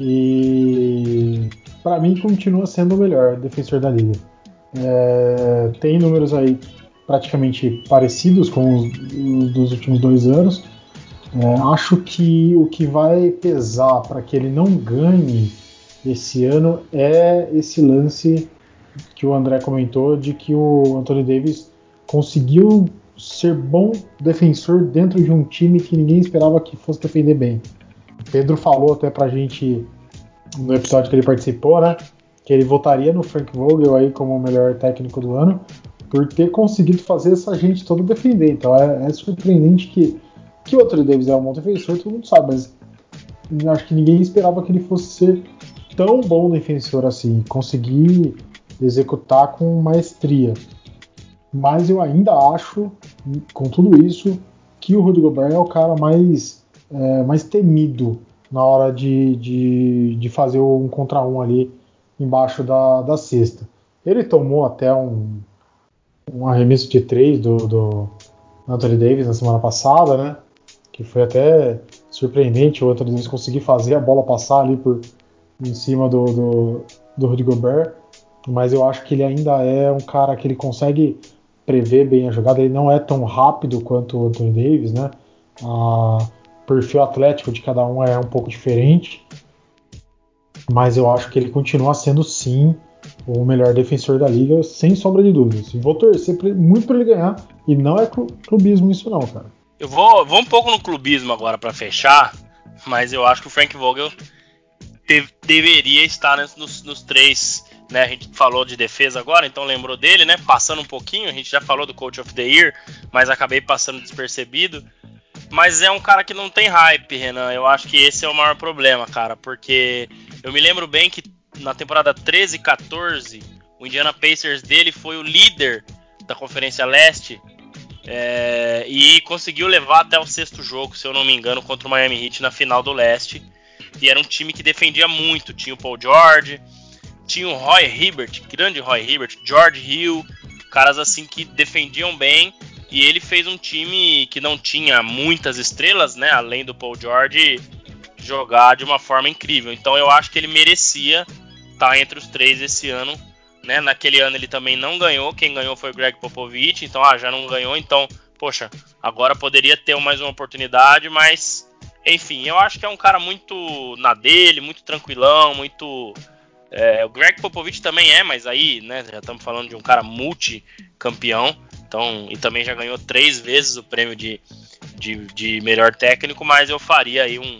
E para mim continua sendo o melhor defensor da liga. É... tem números aí praticamente parecidos com os, os dos últimos dois anos. É, acho que o que vai pesar para que ele não ganhe esse ano é esse lance que o André comentou de que o Anthony Davis conseguiu ser bom defensor dentro de um time que ninguém esperava que fosse defender bem. Pedro falou até pra gente no episódio que ele participou, né? Que ele votaria no Frank Vogel aí como o melhor técnico do ano por ter conseguido fazer essa gente toda defender. Então é, é surpreendente que que o Anthony Davis é um bom defensor, todo mundo sabe, mas acho que ninguém esperava que ele fosse ser tão bom defensor assim, conseguir executar com maestria. Mas eu ainda acho, com tudo isso, que o Rudy Gobert é o cara mais, é, mais temido na hora de, de, de fazer um contra um ali embaixo da, da cesta. Ele tomou até um, um arremesso de três do, do Anthony Davis na semana passada, né? Que foi até surpreendente o Anthony Davis conseguir fazer a bola passar ali por em cima do, do, do Rudy Gobert. Mas eu acho que ele ainda é um cara que ele consegue prever bem a jogada. Ele não é tão rápido quanto o Anthony Davis, né? O perfil atlético de cada um é um pouco diferente. Mas eu acho que ele continua sendo sim o melhor defensor da liga, sem sombra de dúvidas. Vou torcer muito para ele ganhar. E não é clubismo isso não, cara. Eu vou, vou um pouco no clubismo agora para fechar, mas eu acho que o Frank Vogel deveria estar nos, nos, três. Né? A gente falou de defesa agora, então lembrou dele, né? Passando um pouquinho, a gente já falou do Coach of the Year, mas acabei passando despercebido. Mas é um cara que não tem hype, Renan. Eu acho que esse é o maior problema, cara. Porque eu me lembro bem que na temporada 13 e 14, o Indiana Pacers dele foi o líder da Conferência Leste é, e conseguiu levar até o sexto jogo, se eu não me engano, contra o Miami Heat na final do Leste. E era um time que defendia muito. Tinha o Paul George, tinha o Roy Hibbert, grande Roy Hibbert, George Hill, caras assim que defendiam bem. E ele fez um time que não tinha muitas estrelas, né? Além do Paul George, jogar de uma forma incrível. Então eu acho que ele merecia estar tá entre os três esse ano. Né? Naquele ano ele também não ganhou, quem ganhou foi o Greg Popovich, então ah, já não ganhou, então, poxa, agora poderia ter mais uma oportunidade, mas enfim, eu acho que é um cara muito na dele, muito tranquilão, muito. É, o Greg Popovich também é, mas aí, né, já estamos falando de um cara multicampeão, então, e também já ganhou três vezes o prêmio de, de, de melhor técnico, mas eu faria aí um,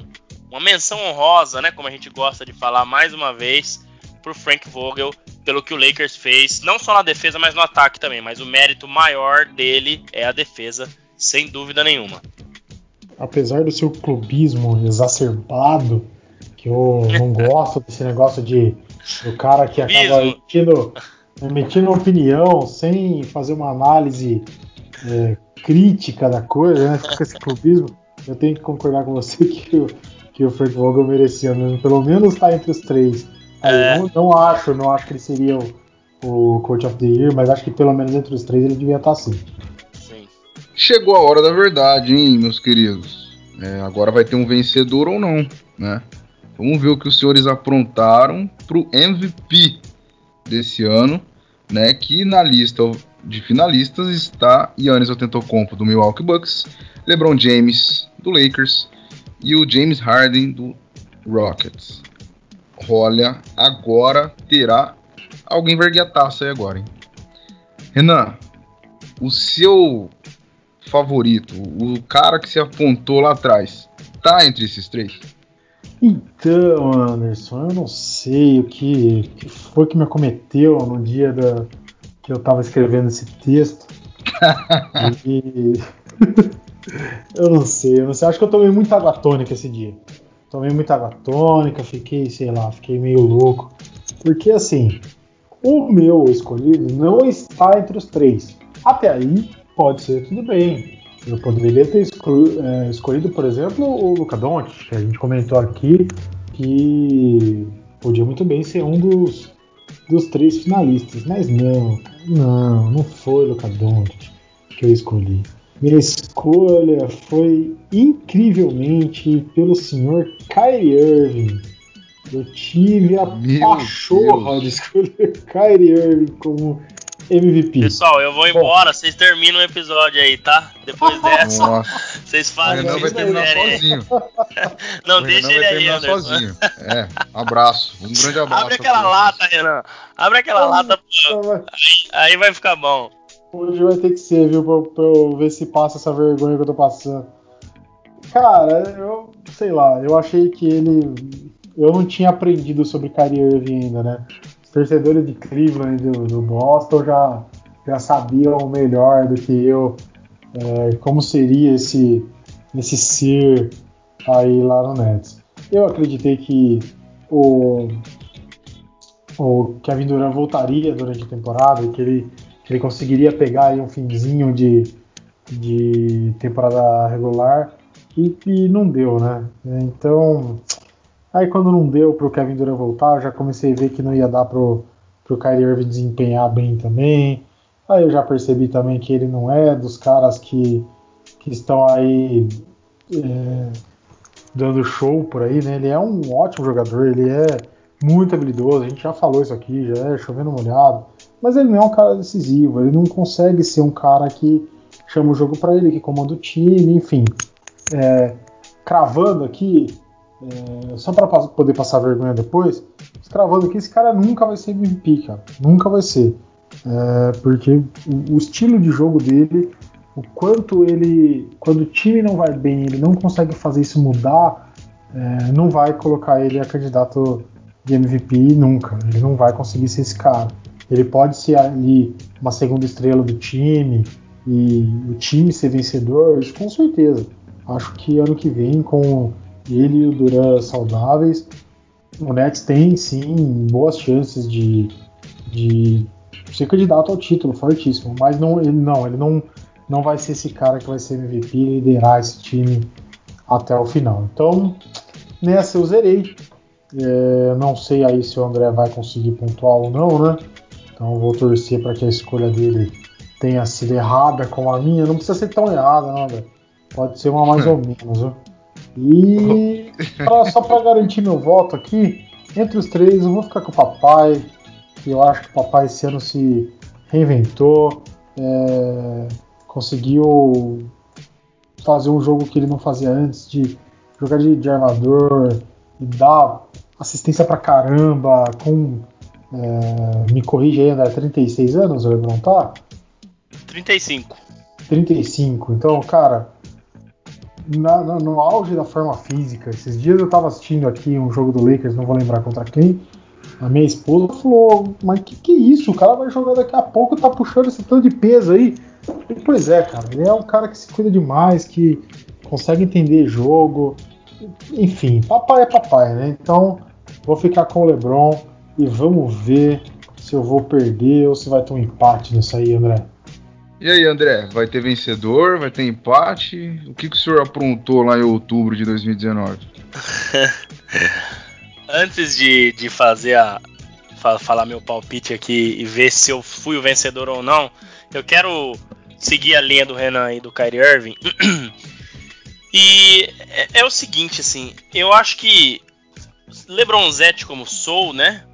uma menção honrosa, né, como a gente gosta de falar mais uma vez, para o Frank Vogel, pelo que o Lakers fez, não só na defesa, mas no ataque também. Mas o mérito maior dele é a defesa, sem dúvida nenhuma. Apesar do seu clubismo exacerbado, que eu não gosto desse negócio de o cara que acaba emitindo, emitindo opinião sem fazer uma análise é, crítica da coisa, né? Com esse clubismo, eu tenho que concordar com você que o, que o Frank Vogel merecia mesmo, pelo menos estar tá entre os três. É. Não, não, acho, não acho que ele seria o, o Coach of the Year, mas acho que pelo menos entre os três ele devia estar tá sim. sim. Chegou a hora da verdade, hein, meus queridos. É, agora vai ter um vencedor ou não, né? Vamos ver o que os senhores aprontaram pro MVP desse ano, né? Que na lista de finalistas está Yannis Antetokounmpo do Milwaukee Bucks, LeBron James do Lakers e o James Harden do Rockets. Olha, agora terá alguém verguer a taça aí agora, hein? Renan, o seu favorito, o cara que se apontou lá atrás, tá entre esses três? Então, Anderson, eu não sei o que, que foi que me acometeu no dia da, que eu tava escrevendo esse texto. e... eu não sei, eu não sei. Acho que eu tomei muita água tônica esse dia. Tomei muita água tônica, fiquei, sei lá, fiquei meio louco. Porque assim, o meu escolhido não está entre os três. Até aí, pode ser tudo bem. Eu poderia ter é, escolhido, por exemplo, o Luca Doncic, que a gente comentou aqui, que podia muito bem ser um dos, dos três finalistas. Mas não, não, não foi o Luca Doncic que eu escolhi. Minha escolha foi incrivelmente pelo senhor Kyrie Irving. Eu tive a Meu pachorra Deus. de escolher Kyrie Irving como MVP. Pessoal, eu vou embora, vocês terminam o episódio aí, tá? Depois dessa, Nossa. vocês fazem o que vai terminar sozinho. Não, deixa ele aí, Anderson. sozinho. É, abraço. Um grande abraço. Abre aquela lata, Renan. Abre aquela lata. Aí, aí vai ficar bom. Hoje vai ter que ser, viu? Pra, pra, eu ver se passa essa vergonha que eu tô passando. Cara, eu sei lá, eu achei que ele. Eu não tinha aprendido sobre Kyrie Irving ainda, né? Torcedores de Cleveland do, do Boston já, já sabiam melhor do que eu é, como seria esse, esse ser aí lá no Nets. Eu acreditei que o, o Kevin Durant voltaria durante a temporada e que ele que ele conseguiria pegar um finzinho de, de temporada regular e, e não deu, né? Então Aí quando não deu pro Kevin Durant voltar, já comecei a ver que não ia dar pro, pro Kyrie Irving desempenhar bem também. Aí eu já percebi também que ele não é dos caras que, que estão aí é, dando show por aí, né? Ele é um ótimo jogador, ele é muito habilidoso, a gente já falou isso aqui, já é chovendo molhado, mas ele não é um cara decisivo, ele não consegue ser um cara que chama o jogo para ele, que comanda o time, enfim. É, cravando aqui, é, só para poder passar vergonha depois, cravando aqui, esse cara nunca vai ser MVP, cara, nunca vai ser. É, porque o, o estilo de jogo dele o quanto ele, quando o time não vai bem, ele não consegue fazer isso mudar, é, não vai colocar ele a candidato de MVP nunca. Ele não vai conseguir ser esse cara. Ele pode ser ali uma segunda estrela do time e o time ser vencedor, isso com certeza. Acho que ano que vem, com ele e o Duran saudáveis, o Nets tem sim boas chances de, de ser candidato ao título, fortíssimo. Mas não, ele não, ele não não vai ser esse cara que vai ser MVP e liderar esse time até o final. Então, nessa eu zerei. É, não sei aí se o André vai conseguir pontuar ou não, né? Então eu vou torcer para que a escolha dele tenha sido errada como a minha. Não precisa ser tão errada, não, André. Pode ser uma mais ou menos. Viu? E pra, só para garantir meu voto aqui, entre os três eu vou ficar com o papai. Eu acho que o papai esse ano se reinventou. É, conseguiu fazer um jogo que ele não fazia antes, de jogar de, de armador e dar assistência pra caramba, com. É, me corrige aí, André, 36 anos o Lebron tá? 35. 35. Então, cara, na, na, no auge da forma física, esses dias eu tava assistindo aqui um jogo do Lakers, não vou lembrar contra quem. A minha esposa falou: Mas que que é isso? O cara vai jogar daqui a pouco, tá puxando esse tanto de peso aí. Pois é, cara, ele é um cara que se cuida demais, que consegue entender jogo. Enfim, papai é papai, né? Então, vou ficar com o LeBron e vamos ver se eu vou perder ou se vai ter um empate nisso aí, André. E aí, André, vai ter vencedor, vai ter empate? O que, que o senhor aprontou lá em outubro de 2019? Antes de, de fazer a. falar meu palpite aqui e ver se eu fui o vencedor ou não, eu quero seguir a linha do Renan e do Kyrie Irving. e é, é, o seguinte, assim, eu acho que LeBronzete como sou, né?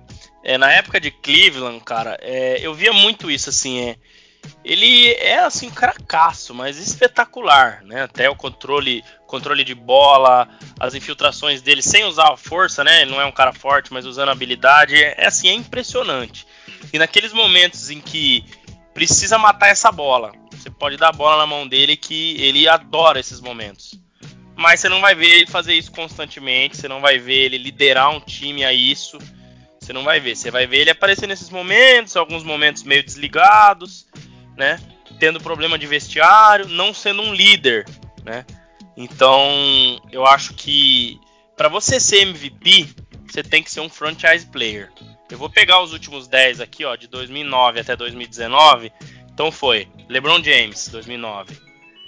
É, na época de Cleveland, cara, é, eu via muito isso, assim, é, ele é assim cracaço, mas espetacular, né? Até o controle, controle de bola, as infiltrações dele sem usar a força, né? Ele não é um cara forte, mas usando a habilidade, é, é assim, é impressionante. E naqueles momentos em que precisa matar essa bola. Você pode dar a bola na mão dele que ele adora esses momentos. Mas você não vai ver ele fazer isso constantemente, você não vai ver ele liderar um time a isso. Você não vai ver, você vai ver ele aparecer nesses momentos, alguns momentos meio desligados, né? Tendo problema de vestiário, não sendo um líder, né? Então, eu acho que para você ser MVP, você tem que ser um franchise player. Eu vou pegar os últimos 10 aqui, ó, de 2009 até 2019. Então foi LeBron James, 2009,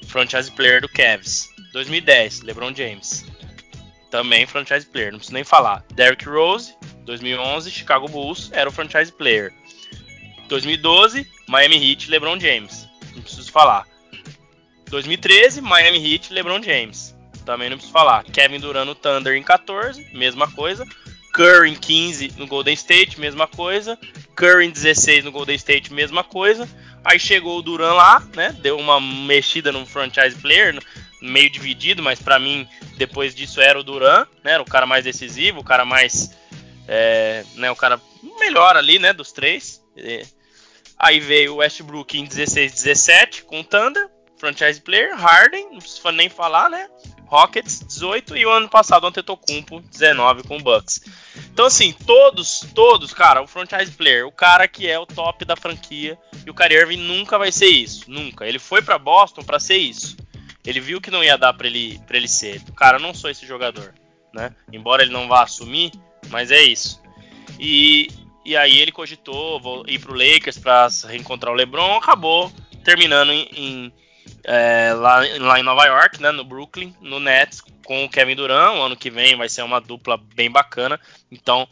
franchise player do Cavs. 2010, LeBron James, também franchise player, não preciso nem falar. Derrick Rose, 2011, Chicago Bulls, era o franchise player. 2012, Miami Heat, LeBron James, não preciso falar. 2013, Miami Heat, LeBron James, também não preciso falar. Kevin Durant no Thunder em 14, mesma coisa. Curry em 15 no Golden State, mesma coisa. Curry em 16 no Golden State, mesma coisa. Aí chegou o Duran lá, né? Deu uma mexida no franchise player, meio dividido, mas para mim depois disso era o Duran, né? Era o cara mais decisivo, o cara mais, é, né? O cara melhor ali, né? Dos três. Aí veio o Westbrook em 16, 17 com o Thunder, franchise player, Harden, não precisa nem falar, né? Rockets 18 e o ano passado o Antetokounmpo 19 com o Bucks. Então assim, todos, todos, cara, o franchise player, o cara que é o top da franquia e o Kyrie Irving nunca vai ser isso, nunca. Ele foi para Boston para ser isso. Ele viu que não ia dar para ele para ele ser. Cara, eu não sou esse jogador, né? Embora ele não vá assumir, mas é isso. E e aí ele cogitou vou ir pro Lakers para reencontrar o LeBron, acabou terminando em, em é, lá, lá em Nova York, né, no Brooklyn, no Nets, com o Kevin Durant. O ano que vem vai ser uma dupla bem bacana. Então,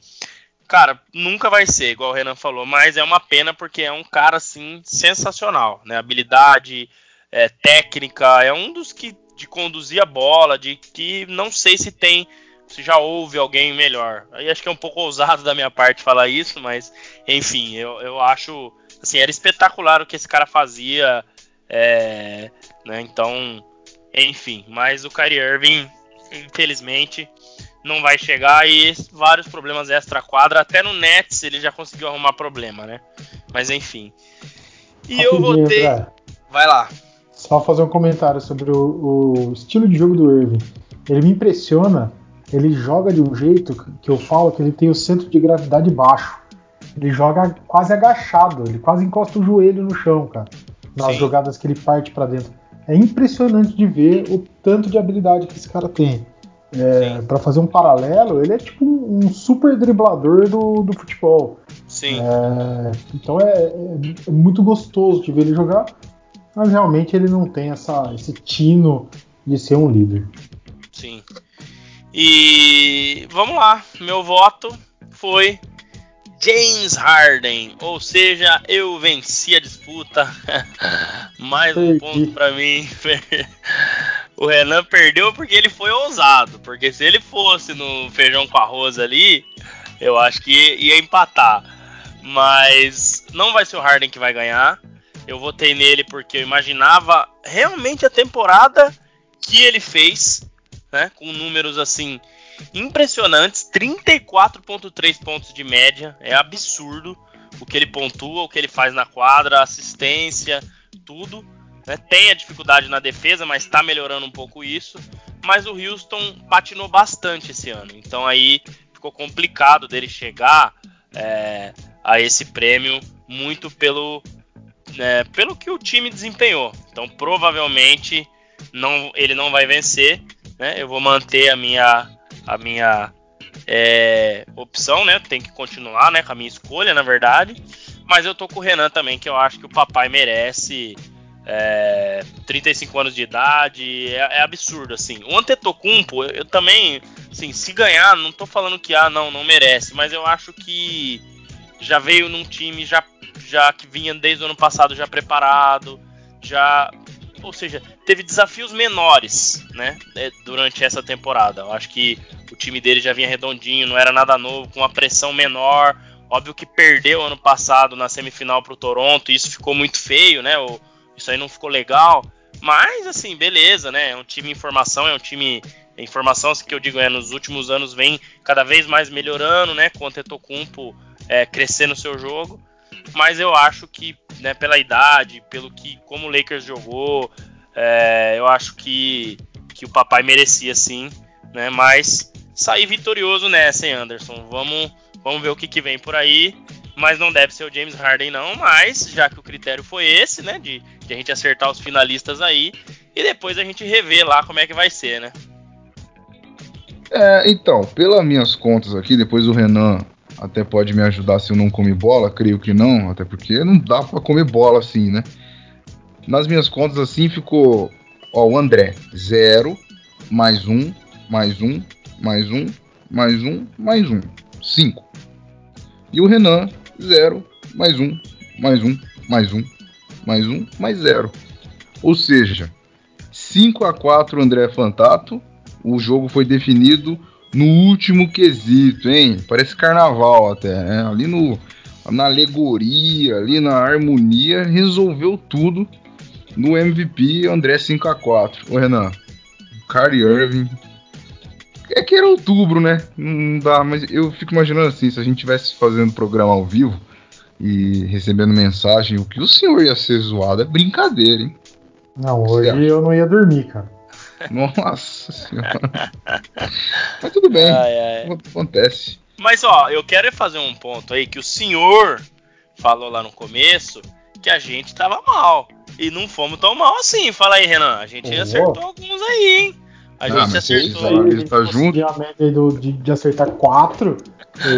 cara, nunca vai ser, igual o Renan falou, mas é uma pena porque é um cara assim sensacional, né? Habilidade, é, técnica, é um dos que de conduzir a bola, de que não sei se tem, se já houve alguém melhor. Aí acho que é um pouco ousado da minha parte falar isso, mas enfim, eu, eu acho assim era espetacular o que esse cara fazia, é, né? Então, enfim, mas o Kyrie Irving, infelizmente, não vai chegar e vários problemas extra quadra, até no Nets ele já conseguiu arrumar problema, né? Mas enfim. E eu votei. Vai lá. Só fazer um comentário sobre o, o, estilo de jogo do Irving. Ele me impressiona. Ele joga de um jeito que eu falo que ele tem o centro de gravidade baixo. Ele joga quase agachado, ele quase encosta o joelho no chão, cara. Nas Sim. jogadas que ele parte para dentro. É impressionante de ver o tanto de habilidade que esse cara tem. É, para fazer um paralelo, ele é tipo um, super driblador do, do futebol. Sim. É, então é, é, é, muito gostoso de ver ele jogar, mas realmente ele não tem essa, esse tino de ser um líder. Sim. E vamos lá, meu voto foi James Harden, ou seja, eu venci a disputa. Mais um ponto para mim. o Renan perdeu porque ele foi ousado, porque se ele fosse no feijão com arroz ali, eu acho que ia empatar. Mas não vai ser o Harden que vai ganhar. Eu votei nele porque eu imaginava realmente a temporada que ele fez, né, com números assim impressionantes, 34.3 pontos de média, é absurdo o que ele pontua, o que ele faz na quadra, assistência, tudo. Né? Tem a dificuldade na defesa, mas está melhorando um pouco isso. Mas o Houston patinou bastante esse ano, então aí ficou complicado dele chegar é, a esse prêmio muito pelo né, pelo que o time desempenhou. Então provavelmente não, ele não vai vencer. Né? Eu vou manter a minha, a minha é, opção, né? Tem que continuar né, com a minha escolha, na verdade. Mas eu tô com o Renan também, que eu acho que o papai merece. É, 35 anos de idade, é, é absurdo, assim. O Antetokounmpo, eu, eu também, assim, se ganhar, não tô falando que, ah, não, não merece, mas eu acho que já veio num time já, já que vinha desde o ano passado já preparado, já ou seja, teve desafios menores, né, é, durante essa temporada. Eu acho que o time dele já vinha redondinho, não era nada novo, com uma pressão menor. Óbvio que perdeu ano passado na semifinal para o Toronto, e isso ficou muito feio, né? Isso aí não ficou legal. Mas assim, beleza, né? É um time em formação, é um time em formação que eu digo é nos últimos anos vem cada vez mais melhorando, né? Com o Tetocumpo é, crescer no seu jogo mas eu acho que, né, pela idade, pelo que como o Lakers jogou, é, eu acho que, que o papai merecia sim, né? Mas sair vitorioso nessa, hein, Anderson? Vamos, vamos ver o que, que vem por aí. Mas não deve ser o James Harden, não. Mas já que o critério foi esse, né? De, de a gente acertar os finalistas aí. E depois a gente rever lá como é que vai ser, né? É, então, pelas minhas contas aqui, depois o Renan até pode me ajudar se eu não comer bola, creio que não, até porque não dá para comer bola assim, né? Nas minhas contas assim ficou, ó, o André, 0, mais um, mais um, mais um, mais um, mais um, 5. E o Renan, 0, mais um, mais um, mais um, mais um, mais zero. Ou seja, 5 a 4 André Fantato, o jogo foi definido no último quesito, hein? Parece carnaval até, né? Ali no, na alegoria, ali na harmonia, resolveu tudo no MVP André 5x4. Ô Renan, Kyrie Irving. É que era outubro, né? Não dá, mas eu fico imaginando assim, se a gente tivesse fazendo programa ao vivo e recebendo mensagem, o que o senhor ia ser zoado é brincadeira, hein? Não, hoje eu não ia dormir, cara. Nossa senhora. Mas tudo bem. Ai, ai. Acontece. Mas ó, eu quero fazer um ponto aí que o senhor falou lá no começo que a gente tava mal. E não fomos tão mal assim. Fala aí, Renan. A gente oh. acertou alguns aí, hein? A ah, gente acertou. A gente tá junto. A média do, de, de acertar quatro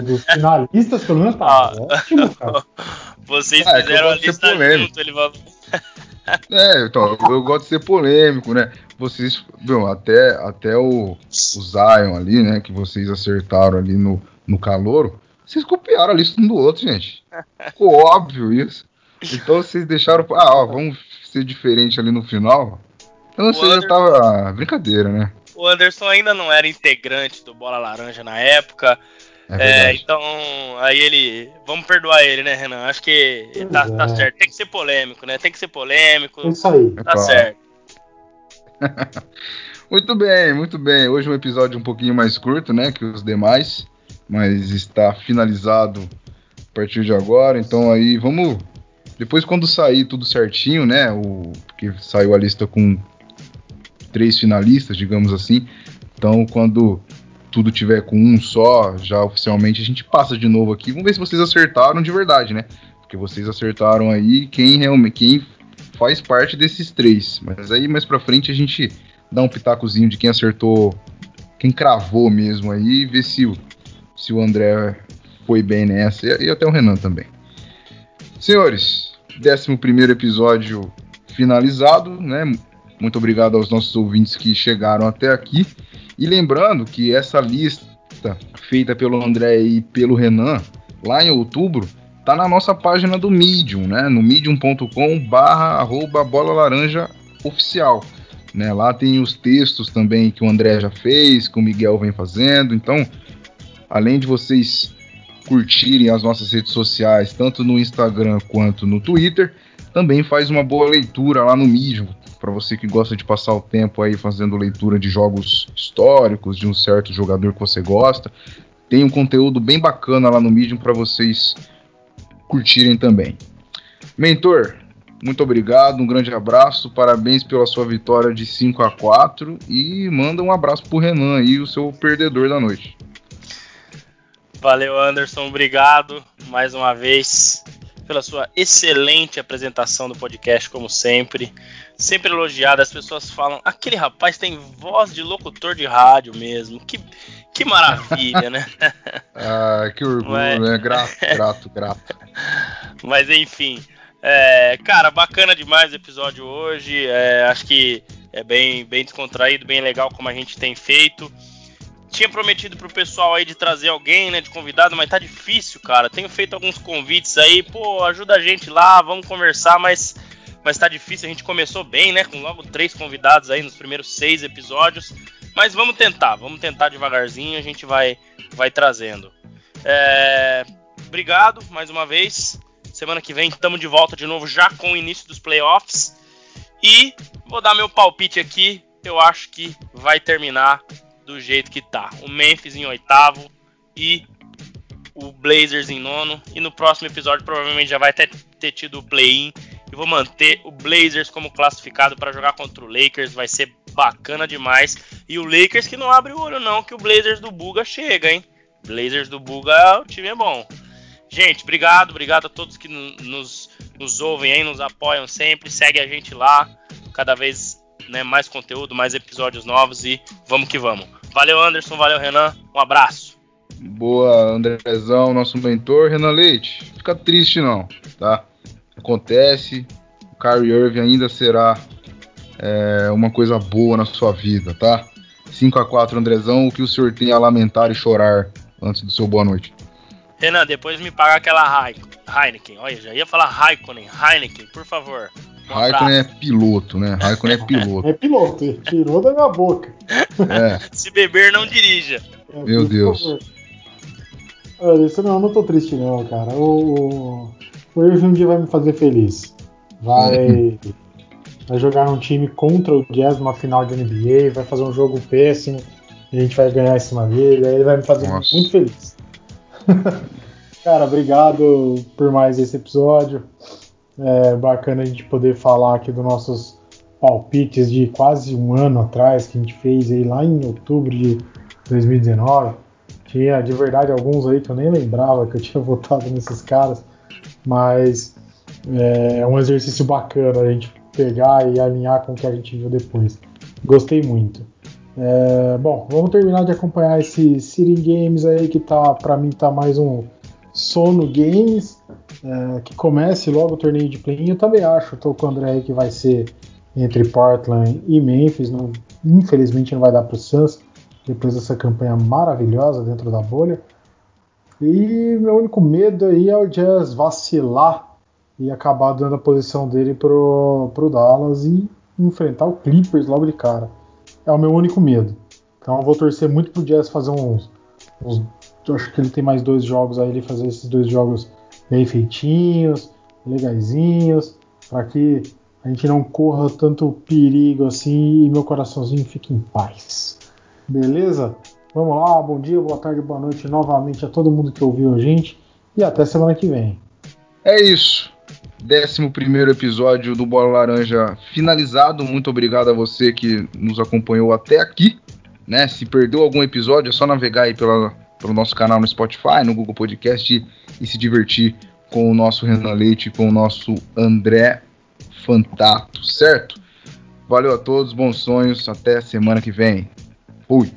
dos finalistas, pelo menos tá ah. ótimo, cara. Vocês ah, é fizeram a lista junto, ele falou. é, então, eu gosto de ser polêmico, né? Vocês, meu, até, até o, o Zion ali, né, que vocês acertaram ali no, no calouro, vocês copiaram a lista um do outro, gente. Ficou óbvio isso. Então vocês deixaram. Ah, ó, vamos ser diferente ali no final. Eu não sei, já tava. Ah, brincadeira, né? O Anderson ainda não era integrante do Bola Laranja na época. É, é, então, aí ele. Vamos perdoar ele, né, Renan? Acho que tá, tá, é. certo. Tem que ser polêmico, né? Tem que ser polêmico. Isso aí. Tá é certo. muito bem, muito bem. Hoje é um episódio um pouquinho mais curto, né? Que os demais. Mas está finalizado a partir de agora. Então aí vamos. Depois quando sair tudo certinho, né? O, porque saiu a lista com três finalistas, digamos assim. Então quando tudo tiver com um só, já oficialmente, a gente passa de novo aqui. Vamos ver se vocês acertaram de verdade, né? Porque vocês acertaram aí quem realmente quem faz parte desses três. Mas aí mais pra frente a gente dá um pitacozinho de quem acertou, quem cravou mesmo aí, e ver se o, se o André foi bem nessa e, e até o Renan também. Senhores, 11 primeiro episódio finalizado, né? Muito obrigado aos nossos ouvintes que chegaram até aqui. E lembrando que essa lista feita pelo André e pelo Renan, lá em outubro, tá na nossa página do Medium, né? No medium.com barra arroba bola laranja oficial. Né? Lá tem os textos também que o André já fez, que o Miguel vem fazendo. Então, além de vocês curtirem as nossas redes sociais, tanto no Instagram quanto no Twitter, também faz uma boa leitura lá no Medium para você que gosta de passar o tempo aí fazendo leitura de jogos históricos de um certo jogador que você gosta. Tem um conteúdo bem bacana lá no Medium para vocês curtirem também. Mentor, muito obrigado, um grande abraço, parabéns pela sua vitória de 5 a 4 e manda um abraço pro Renan aí, o seu perdedor da noite. Valeu, Anderson, obrigado mais uma vez pela sua excelente apresentação do podcast, como sempre. Sempre elogiado, as pessoas falam, aquele rapaz tem voz de locutor de rádio mesmo. Que, que maravilha, né? ah, que orgulho, Mas... né? Grato, grato, grato. Mas enfim. É, cara, bacana demais o episódio hoje. É, acho que é bem, bem descontraído, bem legal como a gente tem feito tinha prometido pro pessoal aí de trazer alguém, né, de convidado, mas tá difícil, cara. Tenho feito alguns convites aí, pô, ajuda a gente lá, vamos conversar, mas mas tá difícil. A gente começou bem, né, com logo três convidados aí nos primeiros seis episódios, mas vamos tentar, vamos tentar devagarzinho, a gente vai vai trazendo. É, obrigado mais uma vez. Semana que vem estamos de volta de novo já com o início dos playoffs e vou dar meu palpite aqui. Eu acho que vai terminar do jeito que tá. O Memphis em oitavo e o Blazers em nono. E no próximo episódio provavelmente já vai ter, ter tido o play-in. E vou manter o Blazers como classificado para jogar contra o Lakers. Vai ser bacana demais. E o Lakers que não abre o olho, não, que o Blazers do Buga chega, hein? Blazers do Buga, o time é bom. Gente, obrigado, obrigado a todos que nos, nos ouvem aí, nos apoiam sempre. Segue a gente lá. Cada vez né, mais conteúdo, mais episódios novos e vamos que vamos. Valeu, Anderson, valeu, Renan. Um abraço. Boa, Andrezão, nosso mentor. Renan Leite, fica triste não, tá? Acontece, o Kyrie Irving ainda será é, uma coisa boa na sua vida, tá? 5 a 4 Andrezão, o que o senhor tem a lamentar e chorar antes do seu boa noite? Renan, depois me paga aquela Heineken. Olha, já ia falar Raikkonen, Heineken, por favor. Raikkonen é piloto, né? Raikkonen é piloto. é piloto, tirou da minha boca. É. Se beber, não dirija. É, Meu Deus. Olha, isso não, eu não tô triste não, cara. O, o Irving um dia vai me fazer feliz. Vai, vai jogar num time contra o Jazz numa final de NBA, vai fazer um jogo péssimo, e a gente vai ganhar em cima dele, aí ele vai me fazer Nossa. muito feliz. cara, obrigado por mais esse episódio. É bacana a gente poder falar aqui dos nossos palpites de quase um ano atrás, que a gente fez aí lá em outubro de 2019. Tinha de verdade alguns aí que eu nem lembrava que eu tinha votado nesses caras, mas é, é um exercício bacana a gente pegar e alinhar com o que a gente viu depois. Gostei muito. É, bom, vamos terminar de acompanhar esse City Games aí que tá, para mim tá mais um sono games é, que comece logo o torneio de play-in. Eu também acho, estou com o André aí que vai ser entre Portland e Memphis. Não, infelizmente não vai dar para o Suns depois dessa campanha maravilhosa dentro da bolha. E meu único medo aí é o Jazz vacilar e acabar dando a posição dele pro, pro Dallas e enfrentar o Clippers logo de cara. É o meu único medo. Então eu vou torcer muito pro Jazz fazer uns, uns acho que ele tem mais dois jogos aí, ele fazer esses dois jogos bem feitinhos, legaisinhos, para que a gente não corra tanto perigo assim e meu coraçãozinho fique em paz. Beleza? Vamos lá, bom dia, boa tarde, boa noite novamente a todo mundo que ouviu a gente e até semana que vem. É isso. 11 episódio do Bola Laranja finalizado. Muito obrigado a você que nos acompanhou até aqui. Né? Se perdeu algum episódio, é só navegar aí pela, pelo nosso canal no Spotify, no Google Podcast e, e se divertir com o nosso Renan Leite, com o nosso André Fantato, certo? Valeu a todos, bons sonhos, até semana que vem. Fui!